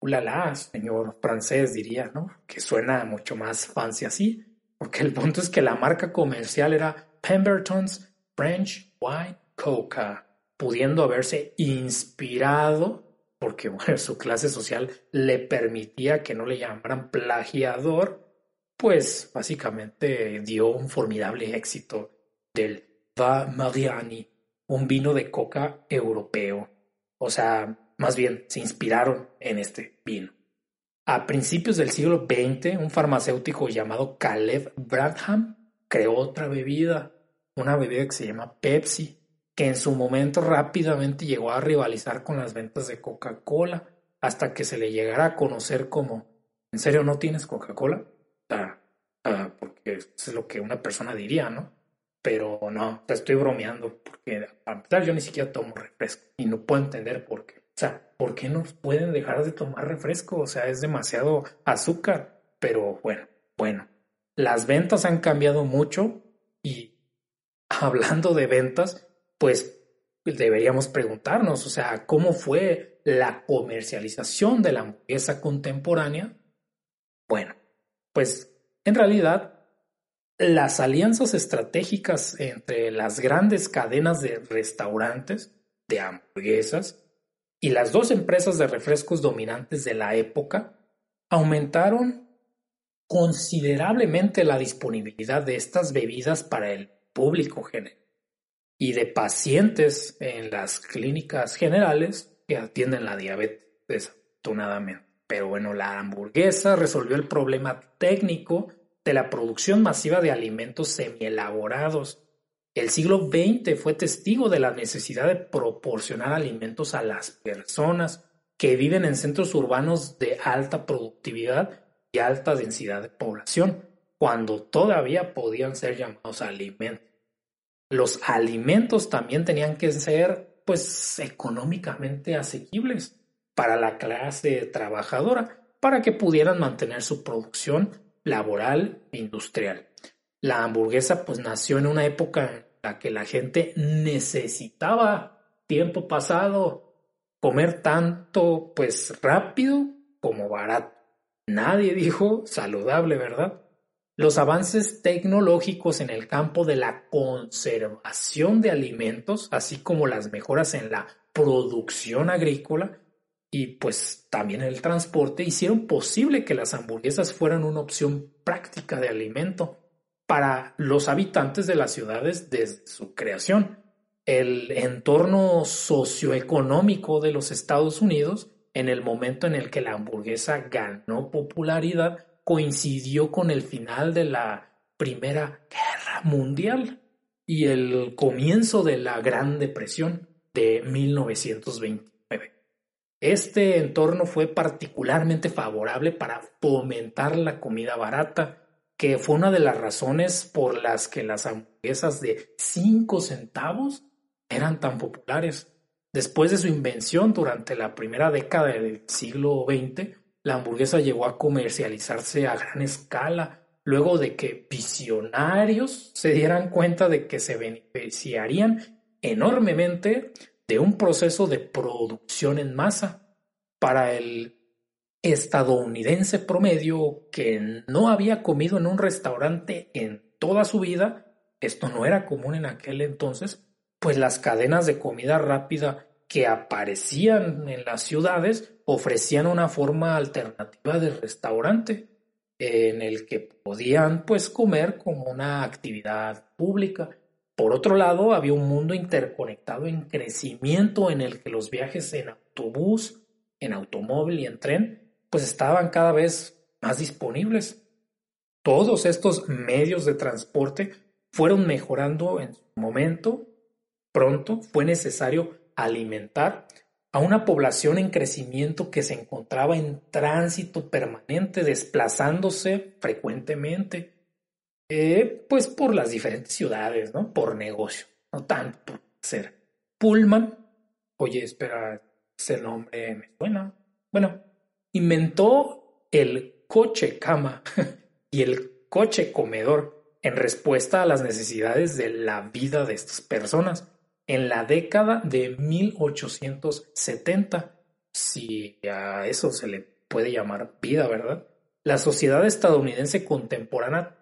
Ulala, señor francés diría, ¿no? Que suena mucho más fancy así. Porque el punto es que la marca comercial era Pemberton's French White Coca, pudiendo haberse inspirado, porque su clase social le permitía que no le llamaran plagiador, pues básicamente dio un formidable éxito del Va Mariani, un vino de coca europeo. O sea, más bien se inspiraron en este vino. A principios del siglo XX, un farmacéutico llamado Caleb Branham creó otra bebida, una bebida que se llama Pepsi, que en su momento rápidamente llegó a rivalizar con las ventas de Coca-Cola, hasta que se le llegara a conocer como, ¿en serio no tienes Coca-Cola? Ah, porque es lo que una persona diría, ¿no? Pero no, te estoy bromeando, porque a empezar yo ni siquiera tomo refresco y no puedo entender por qué. O sea, ¿por qué no pueden dejar de tomar refresco? O sea, es demasiado azúcar. Pero bueno, bueno, las ventas han cambiado mucho y hablando de ventas, pues deberíamos preguntarnos, o sea, ¿cómo fue la comercialización de la hamburguesa contemporánea? Bueno, pues en realidad las alianzas estratégicas entre las grandes cadenas de restaurantes de hamburguesas y las dos empresas de refrescos dominantes de la época aumentaron considerablemente la disponibilidad de estas bebidas para el público general y de pacientes en las clínicas generales que atienden la diabetes desafortunadamente. Pero bueno, la hamburguesa resolvió el problema técnico de la producción masiva de alimentos semielaborados el siglo XX fue testigo de la necesidad de proporcionar alimentos a las personas que viven en centros urbanos de alta productividad y alta densidad de población, cuando todavía podían ser llamados alimentos. Los alimentos también tenían que ser, pues, económicamente asequibles para la clase trabajadora, para que pudieran mantener su producción laboral e industrial. La hamburguesa pues nació en una época en la que la gente necesitaba tiempo pasado comer tanto pues rápido como barato. Nadie dijo saludable, ¿verdad? Los avances tecnológicos en el campo de la conservación de alimentos, así como las mejoras en la producción agrícola y pues también el transporte, hicieron posible que las hamburguesas fueran una opción práctica de alimento para los habitantes de las ciudades desde su creación. El entorno socioeconómico de los Estados Unidos, en el momento en el que la hamburguesa ganó popularidad, coincidió con el final de la Primera Guerra Mundial y el comienzo de la Gran Depresión de 1929. Este entorno fue particularmente favorable para fomentar la comida barata que fue una de las razones por las que las hamburguesas de 5 centavos eran tan populares. Después de su invención durante la primera década del siglo XX, la hamburguesa llegó a comercializarse a gran escala, luego de que visionarios se dieran cuenta de que se beneficiarían enormemente de un proceso de producción en masa para el estadounidense promedio que no había comido en un restaurante en toda su vida, esto no era común en aquel entonces, pues las cadenas de comida rápida que aparecían en las ciudades ofrecían una forma alternativa de restaurante en el que podían pues comer como una actividad pública. Por otro lado, había un mundo interconectado en crecimiento en el que los viajes en autobús, en automóvil y en tren pues estaban cada vez más disponibles. Todos estos medios de transporte fueron mejorando en su momento. Pronto fue necesario alimentar a una población en crecimiento que se encontraba en tránsito permanente, desplazándose frecuentemente, eh, pues por las diferentes ciudades, ¿no? Por negocio, no tanto por ser. Pullman, oye, espera, ese nombre me suena. Bueno, inventó el coche cama y el coche comedor en respuesta a las necesidades de la vida de estas personas en la década de 1870, si a eso se le puede llamar vida, ¿verdad? La sociedad estadounidense contemporánea,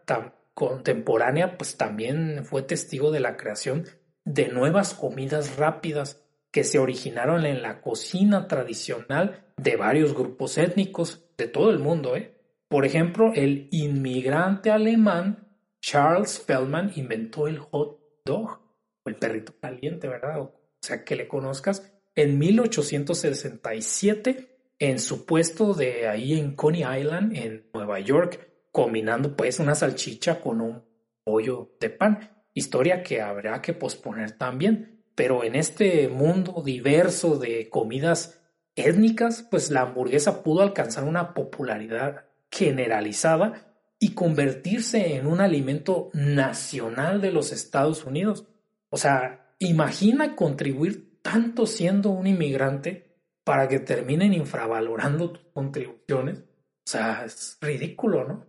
contemporánea pues también fue testigo de la creación de nuevas comidas rápidas que se originaron en la cocina tradicional de varios grupos étnicos de todo el mundo. ¿eh? Por ejemplo, el inmigrante alemán Charles Feldman inventó el hot dog, o el perrito caliente, ¿verdad? O sea, que le conozcas, en 1867 en su puesto de ahí en Coney Island, en Nueva York, combinando pues una salchicha con un pollo de pan, historia que habrá que posponer también. Pero en este mundo diverso de comidas étnicas, pues la hamburguesa pudo alcanzar una popularidad generalizada y convertirse en un alimento nacional de los Estados Unidos. O sea, imagina contribuir tanto siendo un inmigrante para que terminen infravalorando tus contribuciones. O sea, es ridículo, ¿no?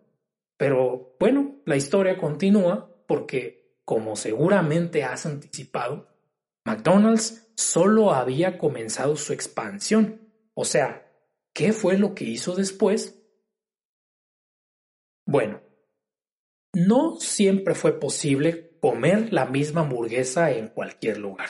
Pero bueno, la historia continúa porque, como seguramente has anticipado, McDonald's solo había comenzado su expansión. O sea, ¿qué fue lo que hizo después? Bueno, no siempre fue posible comer la misma hamburguesa en cualquier lugar.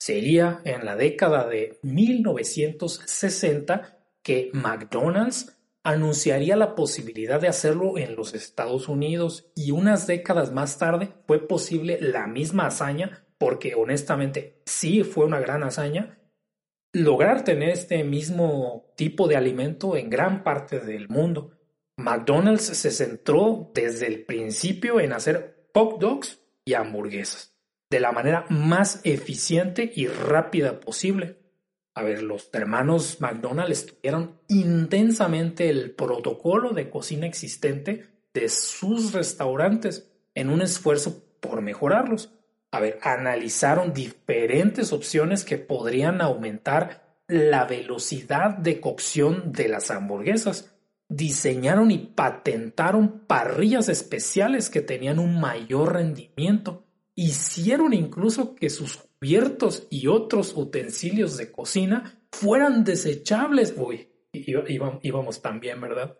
Sería en la década de 1960 que McDonald's anunciaría la posibilidad de hacerlo en los Estados Unidos y unas décadas más tarde fue posible la misma hazaña porque honestamente sí fue una gran hazaña, lograr tener este mismo tipo de alimento en gran parte del mundo. McDonald's se centró desde el principio en hacer hot dogs y hamburguesas de la manera más eficiente y rápida posible. A ver, los hermanos McDonald's estudiaron intensamente el protocolo de cocina existente de sus restaurantes en un esfuerzo por mejorarlos a ver, analizaron diferentes opciones que podrían aumentar la velocidad de cocción de las hamburguesas. Diseñaron y patentaron parrillas especiales que tenían un mayor rendimiento. Hicieron incluso que sus cubiertos y otros utensilios de cocina fueran desechables. Uy, íbamos también, ¿verdad?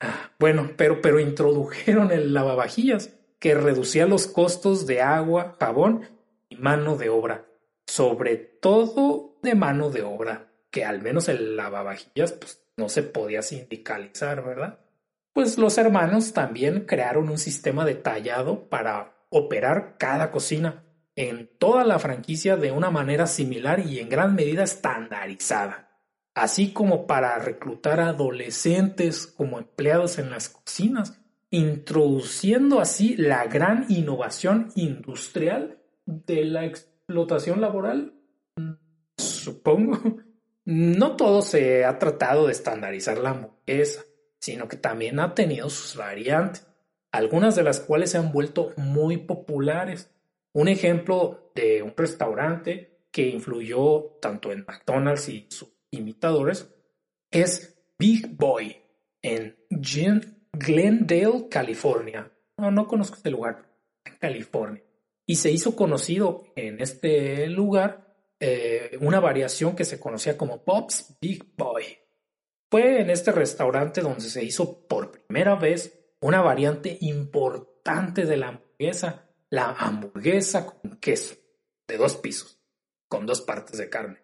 Ah, bueno, pero, pero introdujeron el lavavajillas que reducía los costos de agua, jabón y mano de obra, sobre todo de mano de obra, que al menos el lavavajillas pues, no se podía sindicalizar, ¿verdad? Pues los hermanos también crearon un sistema detallado para operar cada cocina en toda la franquicia de una manera similar y en gran medida estandarizada, así como para reclutar adolescentes como empleados en las cocinas introduciendo así la gran innovación industrial de la explotación laboral. Supongo. No todo se ha tratado de estandarizar la hamburguesa, sino que también ha tenido sus variantes, algunas de las cuales se han vuelto muy populares. Un ejemplo de un restaurante que influyó tanto en McDonald's y sus imitadores es Big Boy en Gin Glendale, California. No, no conozco este lugar. California. y se hizo conocido en este lugar eh, una variación que se conocía como Bob's Big Boy. Fue en este restaurante donde se hizo por primera vez una variante importante de la hamburguesa, la hamburguesa con queso, de dos pisos, con dos partes de carne.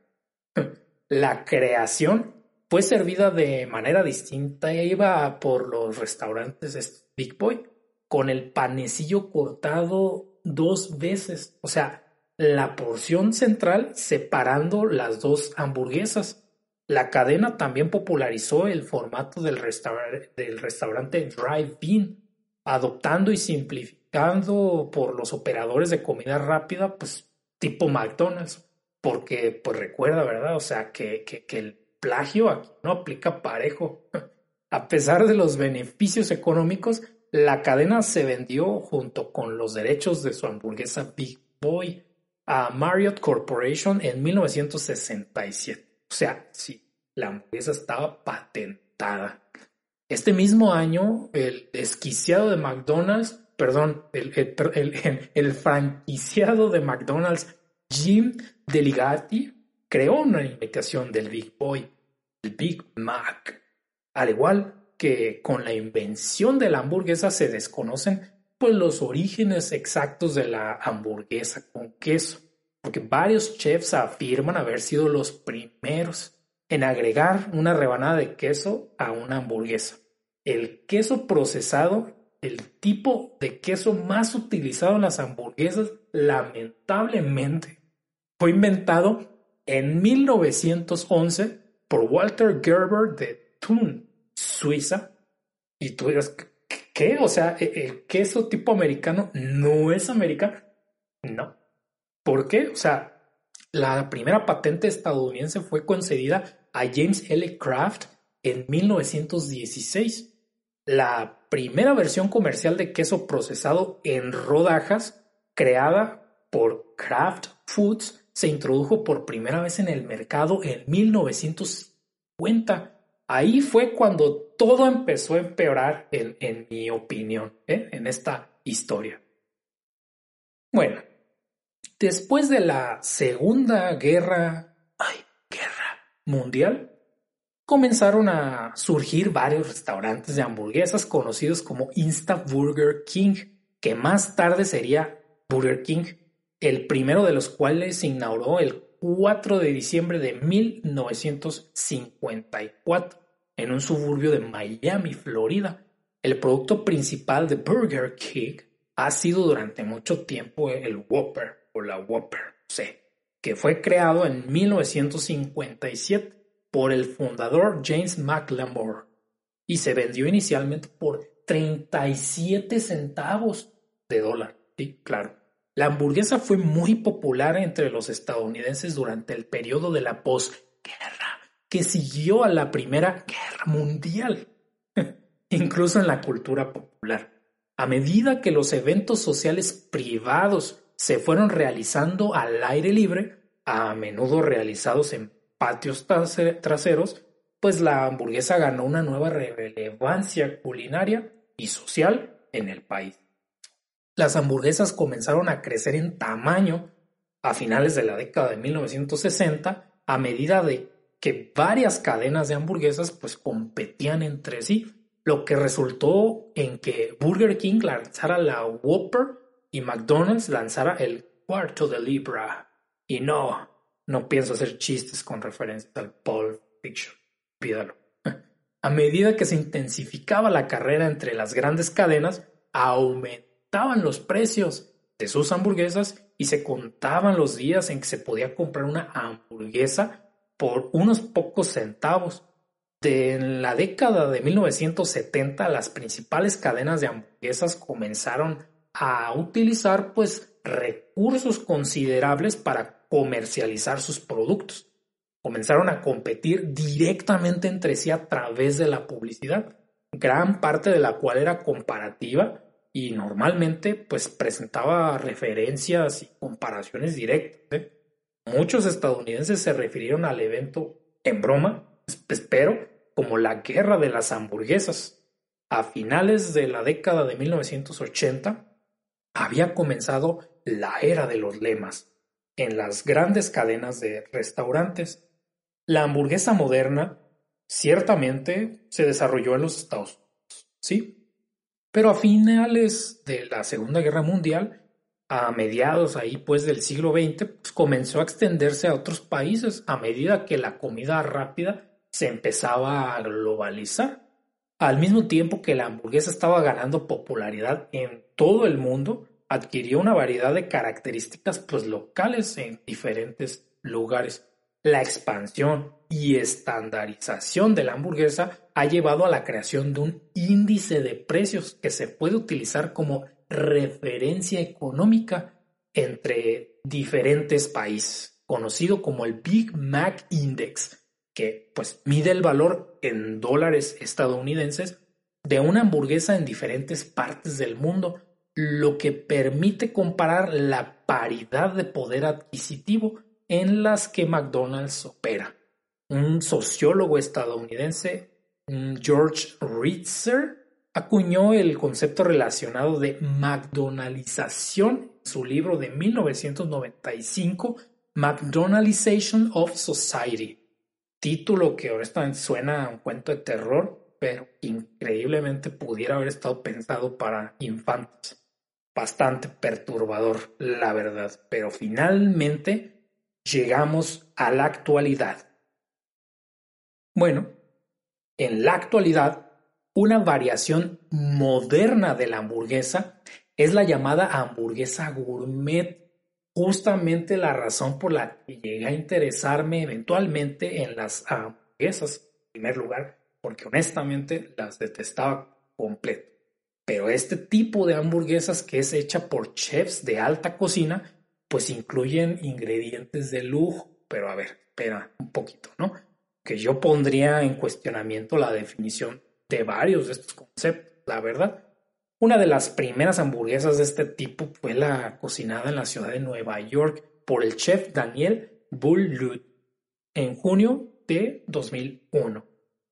La creación fue servida de manera distinta e iba por los restaurantes Big Boy con el panecillo cortado dos veces, o sea, la porción central separando las dos hamburguesas. La cadena también popularizó el formato del, del restaurante Drive-In, adoptando y simplificando por los operadores de comida rápida, pues tipo McDonald's, porque pues recuerda, ¿verdad? O sea, que, que, que el plagio aquí no aplica parejo. A pesar de los beneficios económicos, la cadena se vendió junto con los derechos de su hamburguesa Big Boy a Marriott Corporation en 1967. O sea, sí, la hamburguesa estaba patentada. Este mismo año, el desquiciado de McDonald's, perdón, el, el, franquiciado de McDonald's, Jim Deligati, creó una imitación del Big Boy, el Big Mac. Al igual que con la invención de la hamburguesa se desconocen pues los orígenes exactos de la hamburguesa con queso, porque varios chefs afirman haber sido los primeros en agregar una rebanada de queso a una hamburguesa. El queso procesado, el tipo de queso más utilizado en las hamburguesas, lamentablemente, fue inventado en 1911 por Walter Gerber de Thun, Suiza, y tú dirás, ¿qué? O sea, ¿e-, ¿el queso tipo americano no es americano? No. ¿Por qué? O sea, la primera patente estadounidense fue concedida a James L. Kraft en 1916. La primera versión comercial de queso procesado en rodajas, creada por Kraft Foods, se introdujo por primera vez en el mercado en 1950. Ahí fue cuando todo empezó a empeorar, en, mi opinión, ¿eh? en esta historia. Bueno, después de la Segunda Guerra, guerra mundial, comenzaron a surgir varios restaurantes de hamburguesas conocidos como Insta Burger King, que más tarde sería Burger King el primero de los cuales se inauguró el 4 de diciembre de 1954 en un suburbio de Miami, Florida. El producto principal de Burger King ha sido durante mucho tiempo el Whopper o la Whopper C, que fue creado en 1957 por el fundador James McLemore y se vendió inicialmente por 37 centavos de dólar. Claro. La hamburguesa fue muy popular entre los estadounidenses durante el periodo de la posguerra, que siguió a la Primera Guerra Mundial, incluso en la cultura popular. A medida que los eventos sociales privados se fueron realizando al aire libre, a menudo realizados en patios traseros, pues la hamburguesa ganó una nueva relevancia culinaria y social en el país. Las hamburguesas comenzaron a crecer en tamaño a finales de la década de 1960 a medida de que varias cadenas de hamburguesas pues competían entre sí, lo que resultó en que Burger King lanzara la Whopper y McDonald's lanzara el cuarto de libra. Y no, no pienso hacer chistes con referencia al Pulp Fiction, pídalo. A medida que se intensificaba la carrera entre las grandes cadenas, aumentó los precios de sus hamburguesas y se contaban los días en que se podía comprar una hamburguesa por unos pocos centavos. De en la década de 1970 las principales cadenas de hamburguesas comenzaron a utilizar pues recursos considerables para comercializar sus productos. Comenzaron a competir directamente entre sí a través de la publicidad, gran parte de la cual era comparativa y normalmente pues presentaba referencias y comparaciones directas. ¿eh? Muchos estadounidenses se refirieron al evento en broma, espero, como la guerra de las hamburguesas. A finales de la década de 1980 había comenzado la era de los lemas en las grandes cadenas de restaurantes. La hamburguesa moderna ciertamente se desarrolló en los Estados Unidos, ¿sí? Pero a finales de la Segunda Guerra Mundial, a mediados ahí pues del siglo XX, pues comenzó a extenderse a otros países a medida que la comida rápida se empezaba a globalizar. Al mismo tiempo que la hamburguesa estaba ganando popularidad en todo el mundo, adquirió una variedad de características pues locales en diferentes lugares. La expansión y estandarización de la hamburguesa ha llevado a la creación de un índice de precios que se puede utilizar como referencia económica entre diferentes países, conocido como el Big Mac Index, que pues mide el valor en dólares estadounidenses de una hamburguesa en diferentes partes del mundo, lo que permite comparar la paridad de poder adquisitivo en las que McDonald's opera. Un sociólogo estadounidense, George Ritzer, acuñó el concepto relacionado de McDonaldización en su libro de 1995, McDonaldization of Society, título que ahora suena a un cuento de terror, pero increíblemente pudiera haber estado pensado para infantes. Bastante perturbador, la verdad, pero finalmente llegamos a la actualidad. Bueno, en la actualidad una variación moderna de la hamburguesa es la llamada hamburguesa gourmet, justamente la razón por la que llegué a interesarme eventualmente en las hamburguesas, en primer lugar, porque honestamente las detestaba completo. Pero este tipo de hamburguesas que es hecha por chefs de alta cocina, pues incluyen ingredientes de lujo. Pero a ver, espera un poquito, ¿no? Que yo pondría en cuestionamiento la definición de varios de estos conceptos, la verdad. Una de las primeras hamburguesas de este tipo fue la cocinada en la ciudad de Nueva York por el chef Daniel Boulud en junio de 2001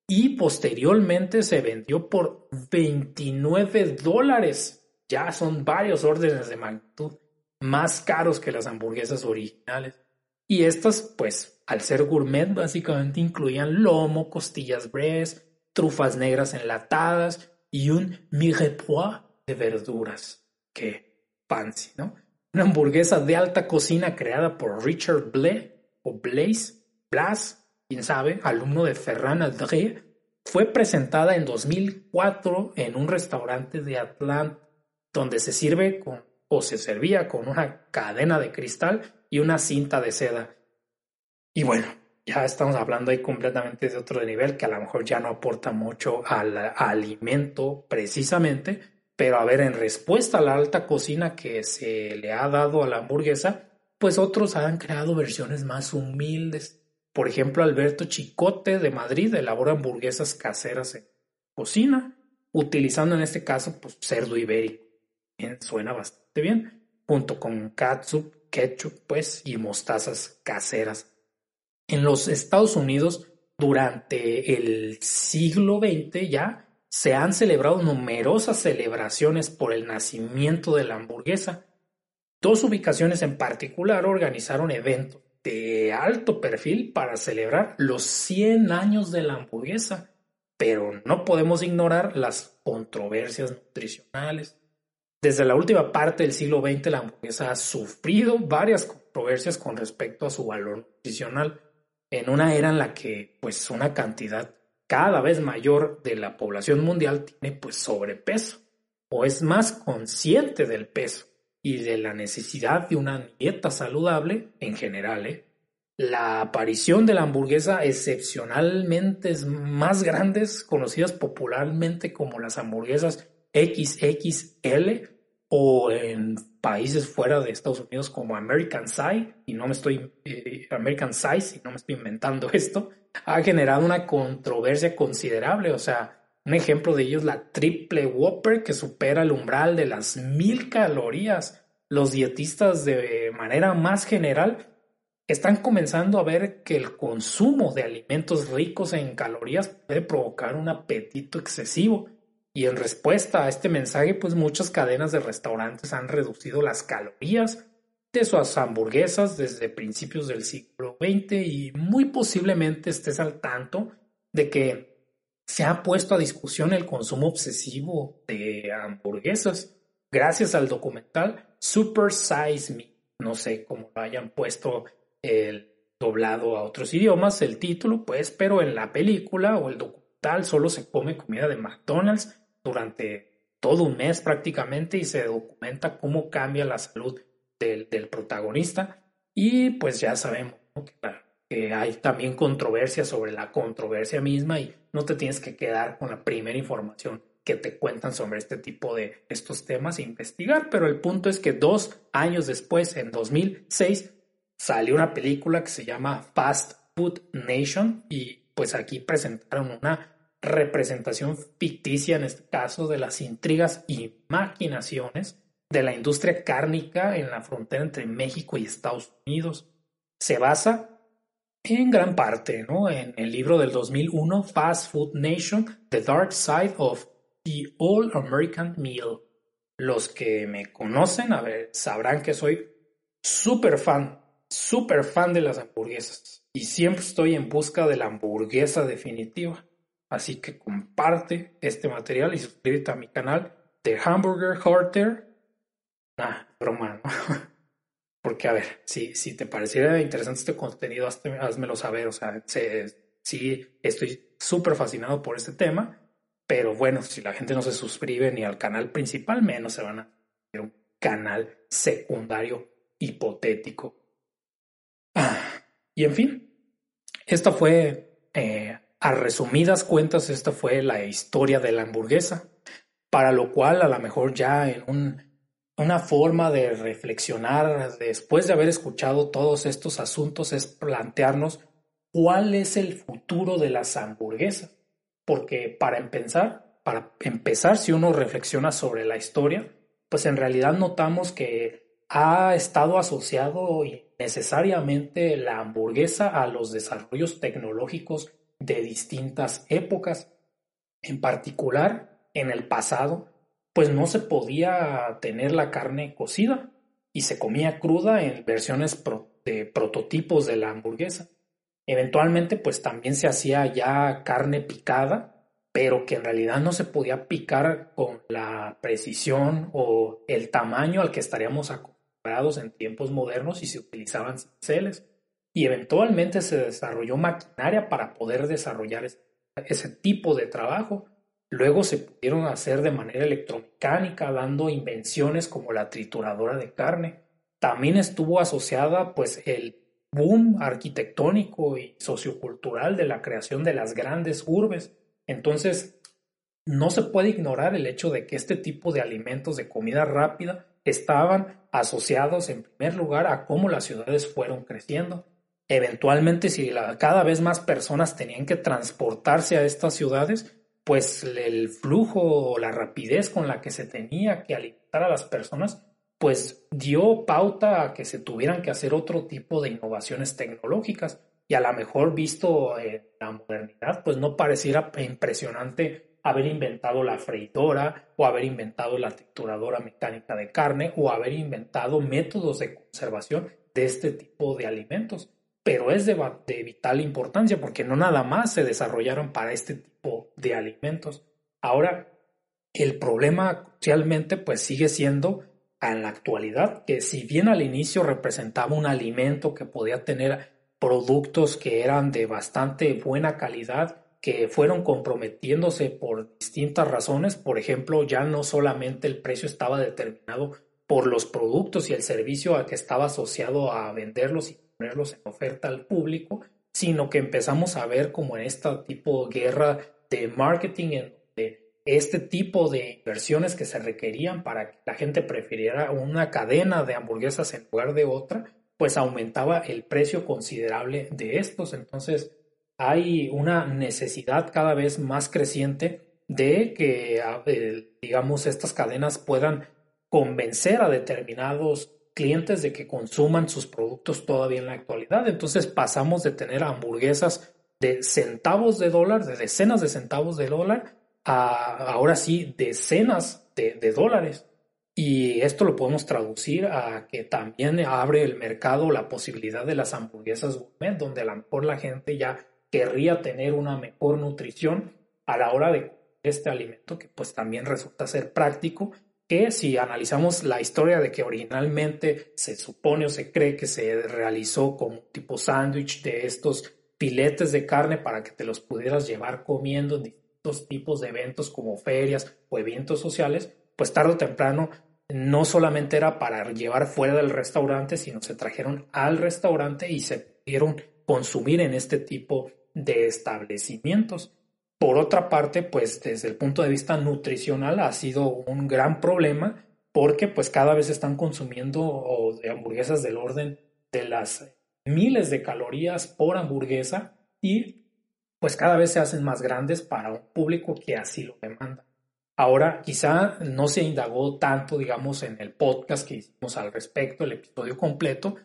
y posteriormente se vendió por 29 dólares. Ya son varios órdenes de magnitud más caros que las hamburguesas originales. Y estas, pues, al ser gourmet, básicamente incluían lomo, costillas breast, trufas negras enlatadas y un mirepoix de verduras. Qué fancy, ¿no? Una hamburguesa de alta cocina creada por Richard Blais o Blaze, Blas, quién sabe, alumno de Ferran Adré, fue presentada en 2004 en un restaurante de Atlanta, donde se sirve con o se servía con una cadena de cristal y una cinta de seda. Y bueno, ya estamos hablando ahí completamente de otro nivel que a lo mejor ya no aporta mucho al alimento precisamente, pero a ver, en respuesta a la alta cocina que se le ha dado a la hamburguesa, pues otros han creado versiones más humildes. Por ejemplo, Alberto Chicote de Madrid elabora hamburguesas caseras en cocina, utilizando en este caso pues, cerdo ibérico. Suena bastante bien, junto con catsup, ketchup, pues, y mostazas caseras en los Estados Unidos durante el siglo XX ya se han celebrado numerosas celebraciones por el nacimiento de la hamburguesa. Dos ubicaciones en particular organizaron eventos de alto perfil para celebrar los 100 años de la hamburguesa, pero no podemos ignorar las controversias nutricionales. Desde la última parte del siglo XX la hamburguesa ha sufrido varias controversias con respecto a su valor nutricional en una era en la que pues una cantidad cada vez mayor de la población mundial tiene pues sobrepeso o es más consciente del peso y de la necesidad de una dieta saludable en general. ¿eh? La aparición de la hamburguesa excepcionalmente más grandes, conocidas popularmente como las hamburguesas XXL, o en países fuera de Estados Unidos como American Size, y no me estoy, eh, American Size, y no me estoy inventando esto, ha generado una controversia considerable. O sea, un ejemplo de ello es la triple Whopper que supera el umbral de las mil calorías. Los dietistas de manera más general están comenzando a ver que el consumo de alimentos ricos en calorías puede provocar un apetito excesivo Y en respuesta a este mensaje, pues muchas cadenas de restaurantes han reducido las calorías de sus hamburguesas desde principios del siglo XX y muy posiblemente estés al tanto de que se ha puesto a discusión el consumo obsesivo de hamburguesas gracias al documental Super Size Me. No sé cómo lo hayan puesto el doblado a otros idiomas el título, pues, pero en la película o el documental solo se come comida de McDonald's durante todo un mes prácticamente y se documenta cómo cambia la salud del, protagonista. Y pues ya sabemos que, hay también controversia sobre la controversia misma y no te tienes que quedar con la primera información que te cuentan sobre este tipo de estos temas e investigar, pero el punto es que dos años después, en 2006, salió una película que se llama Fast Food Nation y pues aquí presentaron una representación ficticia en este caso de las intrigas y maquinaciones de la industria cárnica en la frontera entre México y Estados Unidos. Se basa en gran parte ¿no? en el libro del 2001 Fast Food Nation, The Dark Side of the All American Meal. Los que me conocen, sabrán que soy súper fan, súper fan de las hamburguesas y siempre estoy en busca de la hamburguesa definitiva. Así que comparte este material y suscríbete a mi canal de Hamburger Horter. Nah, broma, ¿no? Porque, a ver, si, si te pareciera interesante este contenido, házmelo saber. O sea, sí, estoy súper fascinado por este tema. Pero bueno, si la gente no se suscribe ni al canal principal, menos se van a ver un canal secundario hipotético. Ah, y en fin, esta fue eh, a resumidas cuentas, esta fue la historia de la hamburguesa, para lo cual a lo mejor ya en un, una forma de reflexionar después de haber escuchado todos estos asuntos es plantearnos cuál es el futuro de las hamburguesas. Porque para empezar, para empezar, si uno reflexiona sobre la historia, pues en realidad notamos que ha estado asociado necesariamente la hamburguesa a los desarrollos tecnológicos de distintas épocas. En particular, en el pasado, pues no se podía tener la carne cocida y se comía cruda en versiones de prototipos de la hamburguesa. Eventualmente, pues también se hacía ya carne picada, pero que en realidad no se podía picar con la precisión o el tamaño al que estaríamos acostumbrados en tiempos modernos y se utilizaban cinceles y eventualmente se desarrolló maquinaria para poder desarrollar ese tipo de trabajo. Luego se pudieron hacer de manera electromecánica, dando invenciones como la trituradora de carne. También estuvo asociada pues el boom arquitectónico y sociocultural de la creación de las grandes urbes. Entonces, no se puede ignorar el hecho de que este tipo de alimentos de comida rápida estaban asociados en primer lugar a cómo las ciudades fueron creciendo Eventualmente, si cada vez más personas tenían que transportarse a estas ciudades, pues el flujo o la rapidez con la que se tenía que alimentar a las personas, pues dio pauta a que se tuvieran que hacer otro tipo de innovaciones tecnológicas. Y a lo mejor visto en la modernidad, pues no pareciera impresionante haber inventado la freidora o haber inventado la trituradora mecánica de carne o haber inventado métodos de conservación de este tipo de alimentos pero es de, vital importancia porque no nada más se desarrollaron para este tipo de alimentos. Ahora, el problema crucialmente pues sigue siendo en la actualidad que si bien al inicio representaba un alimento que podía tener productos que eran de bastante buena calidad, que fueron comprometiéndose por distintas razones, por ejemplo, ya no solamente el precio estaba determinado por los productos y el servicio a que estaba asociado a venderlos ponerlos en oferta al público, sino que empezamos a ver como en este tipo de guerra de marketing, en este tipo de inversiones que se requerían para que la gente prefiriera una cadena de hamburguesas en lugar de otra, pues aumentaba el precio considerable de estos. Entonces hay una necesidad cada vez más creciente de que, digamos, estas cadenas puedan convencer a determinados clientes de que consuman sus productos todavía en la actualidad. Entonces pasamos de tener hamburguesas de centavos de dólar, de decenas de centavos de dólar, a ahora sí decenas de, dólares. Y esto lo podemos traducir a que también abre el mercado la posibilidad de las hamburguesas gourmet, donde a lo mejor la gente ya querría tener una mejor nutrición a la hora de este alimento que pues también resulta ser práctico que si analizamos la historia de que originalmente se supone o se cree que se realizó como tipo sándwich de estos filetes de carne para que te los pudieras llevar comiendo en distintos tipos de eventos como ferias o eventos sociales, pues tarde o temprano no solamente era para llevar fuera del restaurante, sino se trajeron al restaurante y se pudieron consumir en este tipo de establecimientos. Por otra parte, pues desde el punto de vista nutricional ha sido un gran problema porque pues cada vez están consumiendo hamburguesas del orden de las miles de calorías por hamburguesa y pues cada vez se hacen más grandes para un público que así lo demanda. Ahora, quizá no se indagó tanto, digamos, en el podcast que hicimos al respecto, el episodio completo,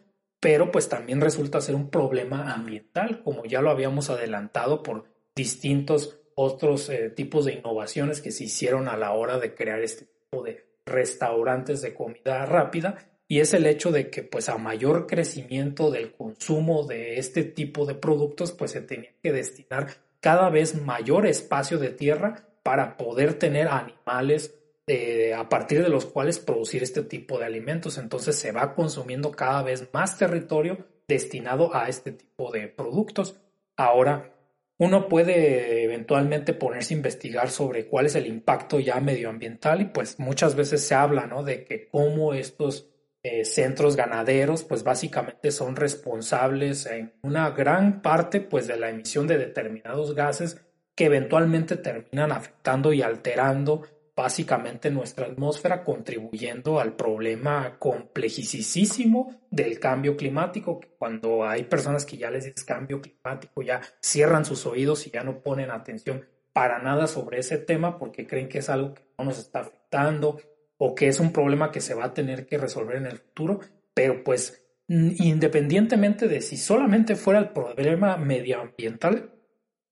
pero pues también resulta ser un problema ambiental, como ya lo habíamos adelantado por distintos otros eh, tipos de innovaciones que se hicieron a la hora de crear este tipo de restaurantes de comida rápida y es el hecho de que pues a mayor crecimiento del consumo de este tipo de productos pues se tenía que destinar cada vez mayor espacio de tierra para poder tener animales eh, a partir de los cuales producir este tipo de alimentos. Entonces se va consumiendo cada vez más territorio destinado a este tipo de productos. Ahora uno puede eventualmente ponerse a investigar sobre cuál es el impacto ya medioambiental y pues muchas veces se habla, ¿no? De que cómo estos eh, centros ganaderos pues básicamente son responsables en una gran parte pues de la emisión de determinados gases que eventualmente terminan afectando y alterando básicamente nuestra atmósfera contribuyendo al problema complejísimo del cambio climático, cuando hay personas que ya les dices cambio climático, ya cierran sus oídos y ya no ponen atención para nada sobre ese tema porque creen que es algo que no nos está afectando o que es un problema que se va a tener que resolver en el futuro, pero pues independientemente de si solamente fuera el problema medioambiental,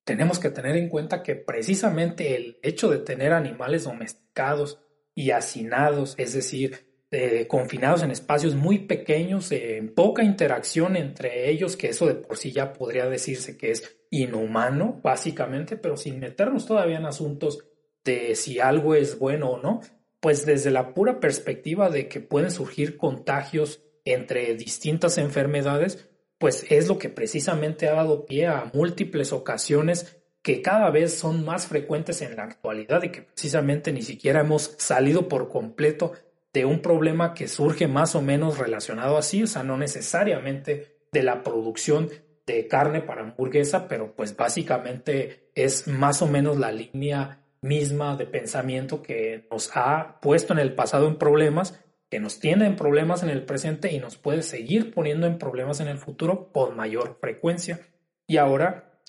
tenemos que tener en cuenta que precisamente el hecho de tener animales domesticados y hacinados, es decir, eh, confinados en espacios muy pequeños, en poca interacción entre ellos, que eso de por sí ya podría decirse que es inhumano, básicamente, pero sin meternos todavía en asuntos de si algo es bueno o no, pues desde la pura perspectiva de que pueden surgir contagios entre distintas enfermedades, pues es lo que precisamente ha dado pie a múltiples ocasiones que cada vez son más frecuentes en la actualidad y que precisamente ni siquiera hemos salido por completo de un problema que surge más o menos relacionado así, o sea, no necesariamente de la producción de carne para hamburguesa, pero pues básicamente es más o menos la línea misma de pensamiento que nos ha puesto en el pasado en problemas que nos tiene en problemas en el presente y nos puede seguir poniendo en problemas en el futuro con mayor frecuencia. Y ahora,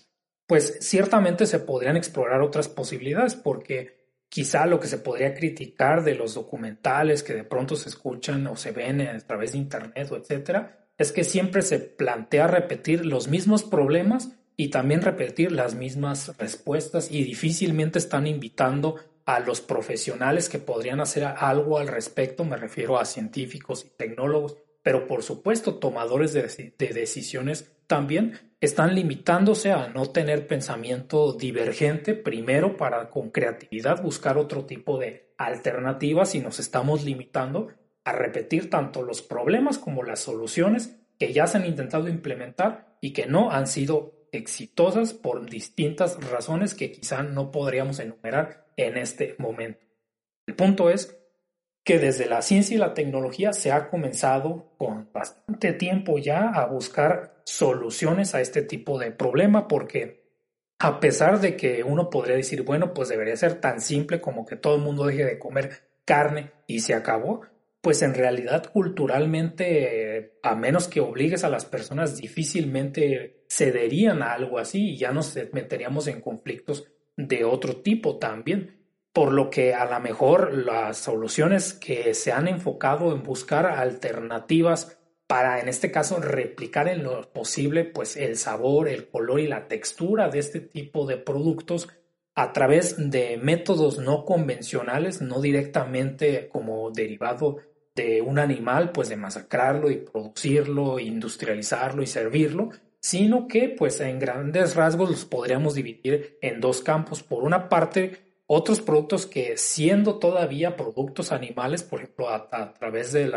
pues ciertamente se podrían explorar otras posibilidades porque quizá lo que se podría criticar de los documentales que de pronto se escuchan o se ven a través de internet o etcétera, es que siempre se plantea repetir los mismos problemas y también repetir las mismas respuestas y difícilmente están invitando a los profesionales que podrían hacer algo al respecto, me refiero a científicos y tecnólogos, pero por supuesto tomadores de, decisiones también están limitándose a no tener pensamiento divergente, primero para con creatividad buscar otro tipo de alternativas y nos estamos limitando a repetir tanto los problemas como las soluciones que ya se han intentado implementar y que no han sido exitosas por distintas razones que quizá no podríamos enumerar en este momento. El punto es que desde la ciencia y la tecnología se ha comenzado con bastante tiempo ya a buscar soluciones a este tipo de problema porque a pesar de que uno podría decir, bueno, pues debería ser tan simple como que todo el mundo deje de comer carne y se acabó, pues en realidad culturalmente, a menos que obligues a las personas, difícilmente cederían a algo así y ya nos meteríamos en conflictos de otro tipo también. Por lo que a lo mejor las soluciones que se han enfocado en buscar alternativas para, en este caso, replicar en lo posible, pues el sabor, el color y la textura de este tipo de productos, a través de métodos no convencionales, no directamente como derivado de un animal, pues de masacrarlo y producirlo, industrializarlo y servirlo, sino que pues en grandes rasgos los podríamos dividir en dos campos. Por una parte, otros productos que siendo todavía productos animales, por ejemplo, a, través de,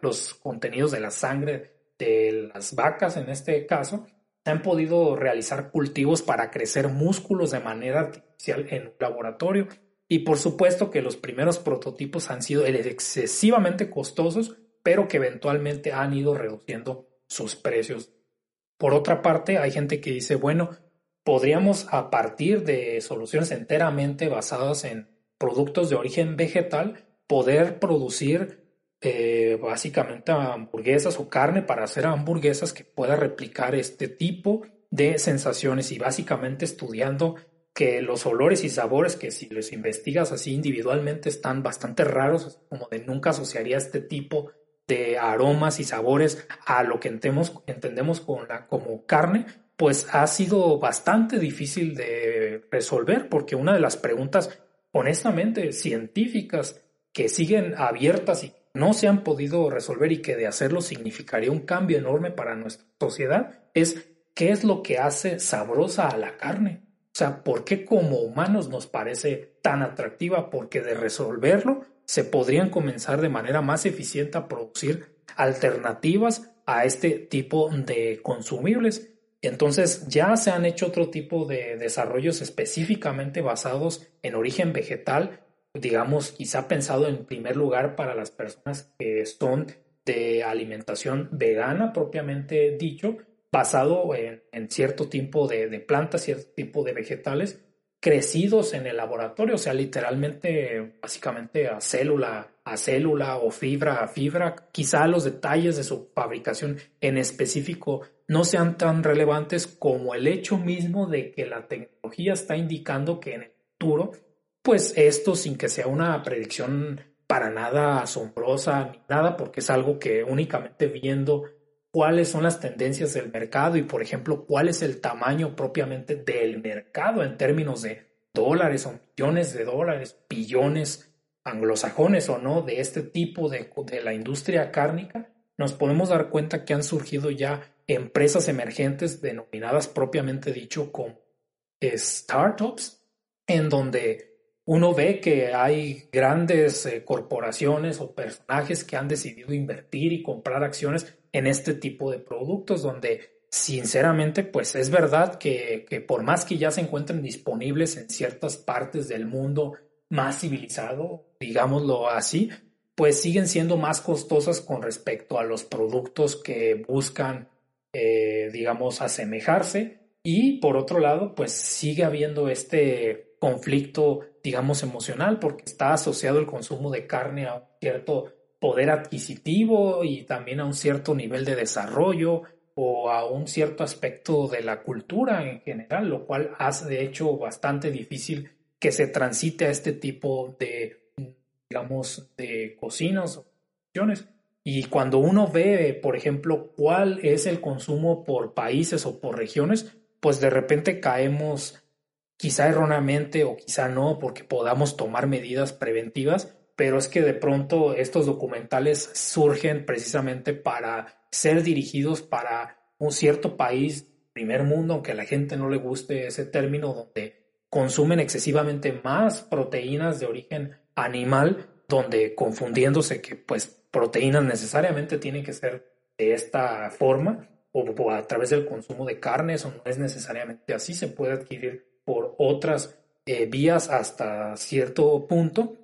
los contenidos de la sangre de las vacas en este caso, se han podido realizar cultivos para crecer músculos de manera artificial en un laboratorio. Y por supuesto que los primeros prototipos han sido excesivamente costosos, pero que eventualmente han ido reduciendo sus precios. Por otra parte, hay gente que dice, bueno, podríamos a partir de soluciones enteramente basadas en productos de origen vegetal, poder producir eh, básicamente hamburguesas o carne para hacer hamburguesas que pueda replicar este tipo de sensaciones y básicamente estudiando que los olores y sabores que si los investigas así individualmente están bastante raros, como de nunca asociaría este tipo de aromas y sabores a lo que entendemos, entendemos con la, como carne, pues ha sido bastante difícil de resolver porque una de las preguntas honestamente científicas que siguen abiertas y no se han podido resolver y que de hacerlo significaría un cambio enorme para nuestra sociedad es qué es lo que hace sabrosa a la carne. O sea, ¿por qué como humanos nos parece tan atractiva? Porque de resolverlo se podrían comenzar de manera más eficiente a producir alternativas a este tipo de consumibles entonces ya se han hecho otro tipo de desarrollos específicamente basados en origen vegetal, digamos, quizá pensado en primer lugar para las personas que son de alimentación vegana propiamente dicho, basado en, cierto tipo de, de, plantas, cierto tipo de vegetales crecidos en el laboratorio, o sea, literalmente, básicamente a célula a célula o fibra a fibra, quizá los detalles de su fabricación en específico no sean tan relevantes como el hecho mismo de que la tecnología está indicando que en el futuro, pues esto sin que sea una predicción para nada asombrosa ni nada, porque es algo que únicamente viendo cuáles son las tendencias del mercado y, por ejemplo, cuál es el tamaño propiamente del mercado en términos de dólares o millones de dólares, billones anglosajones o no de este tipo de, la industria cárnica, nos podemos dar cuenta que han surgido ya empresas emergentes denominadas propiamente dicho como startups, en donde uno ve que hay grandes eh, corporaciones o personajes que han decidido invertir y comprar acciones en este tipo de productos, donde sinceramente, pues es verdad que, que por más que ya se encuentren disponibles en ciertas partes del mundo más civilizado, digámoslo así, pues siguen siendo más costosas con respecto a los productos que buscan, eh, digamos, asemejarse. Y por otro lado, pues sigue habiendo este conflicto, digamos, emocional, porque está asociado el consumo de carne a cierto poder adquisitivo y también a un cierto nivel de desarrollo o a un cierto aspecto de la cultura en general, lo cual hace de hecho bastante difícil que se transite a este tipo de digamos, de cocinas o Y cuando uno ve, por ejemplo, cuál es el consumo por países o por regiones, pues de repente caemos, quizá erróneamente o quizá no, porque podamos tomar medidas preventivas, pero es que de pronto estos documentales surgen precisamente para ser dirigidos para un cierto país, primer mundo, aunque a la gente no le guste ese término, donde consumen excesivamente más proteínas de origen animal, donde confundiéndose que pues proteínas necesariamente tienen que ser de esta forma o, a través del consumo de carnes o no es necesariamente así, se puede adquirir por otras eh, vías hasta cierto punto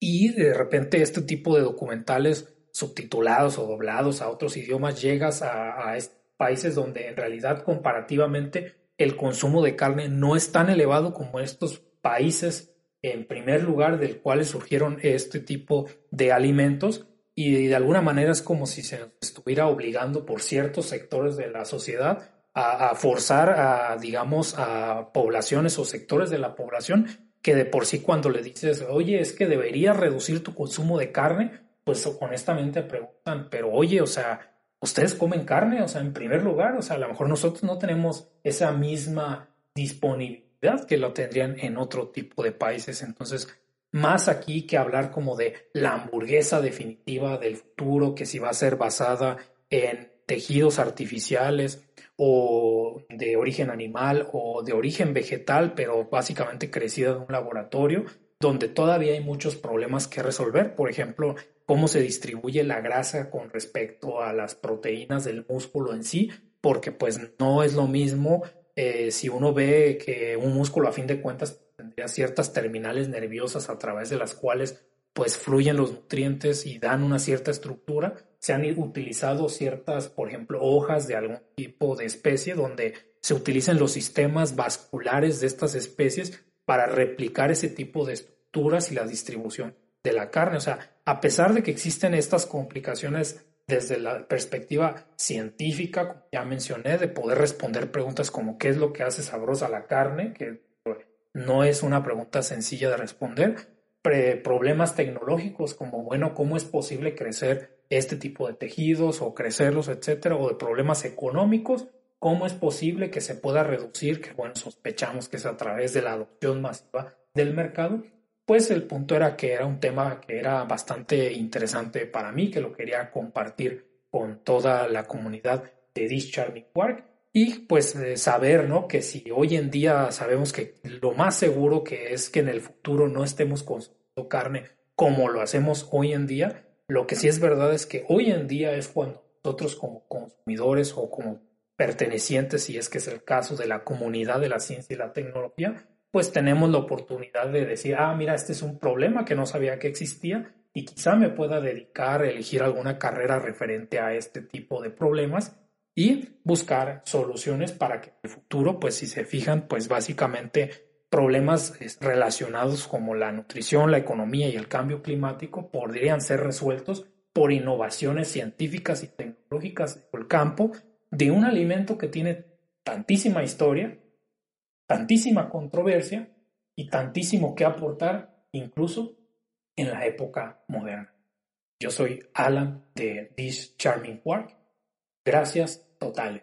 y de repente este tipo de documentales subtitulados o doblados a otros idiomas llegas a, a países donde en realidad comparativamente el consumo de carne no es tan elevado como estos países en primer lugar del cual surgieron este tipo de alimentos y de alguna manera es como si se estuviera obligando por ciertos sectores de la sociedad a, forzar a, digamos, a poblaciones o sectores de la población que de por sí cuando le dices, oye, es que deberías reducir tu consumo de carne, pues honestamente preguntan, pero oye, o sea, ustedes comen carne, o sea, en primer lugar, o sea, a lo mejor nosotros no tenemos esa misma disponibilidad que lo tendrían en otro tipo de países. Entonces, más aquí que hablar como de la hamburguesa definitiva del futuro, que si va a ser basada en tejidos artificiales o de origen animal o de origen vegetal, pero básicamente crecida en un laboratorio, donde todavía hay muchos problemas que resolver. Por ejemplo, cómo se distribuye la grasa con respecto a las proteínas del músculo en sí, porque pues no es lo mismo eh, si uno ve que un músculo a fin de cuentas tendría ciertas terminales nerviosas a través de las cuales pues fluyen los nutrientes y dan una cierta estructura. Se han utilizado ciertas, por ejemplo, hojas de algún tipo de especie donde se utilizan los sistemas vasculares de estas especies para replicar ese tipo de estructuras y la distribución de la carne. O sea, a pesar de que existen estas complicaciones desde la perspectiva científica, como ya mencioné, de poder responder preguntas como qué es lo que hace sabrosa la carne, que no es una pregunta sencilla de responder, problemas tecnológicos como, bueno, ¿cómo es posible crecer este tipo de tejidos o crecerlos, etcétera? O de problemas económicos, ¿cómo es posible que se pueda reducir? Que, bueno, sospechamos que es a través de la adopción masiva del mercado pues el punto era que era un tema que era bastante interesante para mí, que lo quería compartir con toda la comunidad de This Charming Quark y pues eh, saber, ¿no? Que si hoy en día sabemos que lo más seguro que es que en el futuro no estemos consumiendo carne como lo hacemos hoy en día, lo que sí es verdad es que hoy en día es cuando nosotros como consumidores o como pertenecientes, si es que es el caso de la comunidad de la ciencia y la tecnología, pues tenemos la oportunidad de decir, ah, mira, este es un problema que no sabía que existía y quizá me pueda dedicar a elegir alguna carrera referente a este tipo de problemas y buscar soluciones para que en el futuro, pues si se fijan, pues básicamente problemas relacionados como la nutrición, la economía y el cambio climático podrían ser resueltos por innovaciones científicas y tecnológicas en el campo de un alimento que tiene tantísima historia tantísima controversia y tantísimo que aportar incluso en la época moderna. Yo soy Alan de This Charming Work. Gracias totales.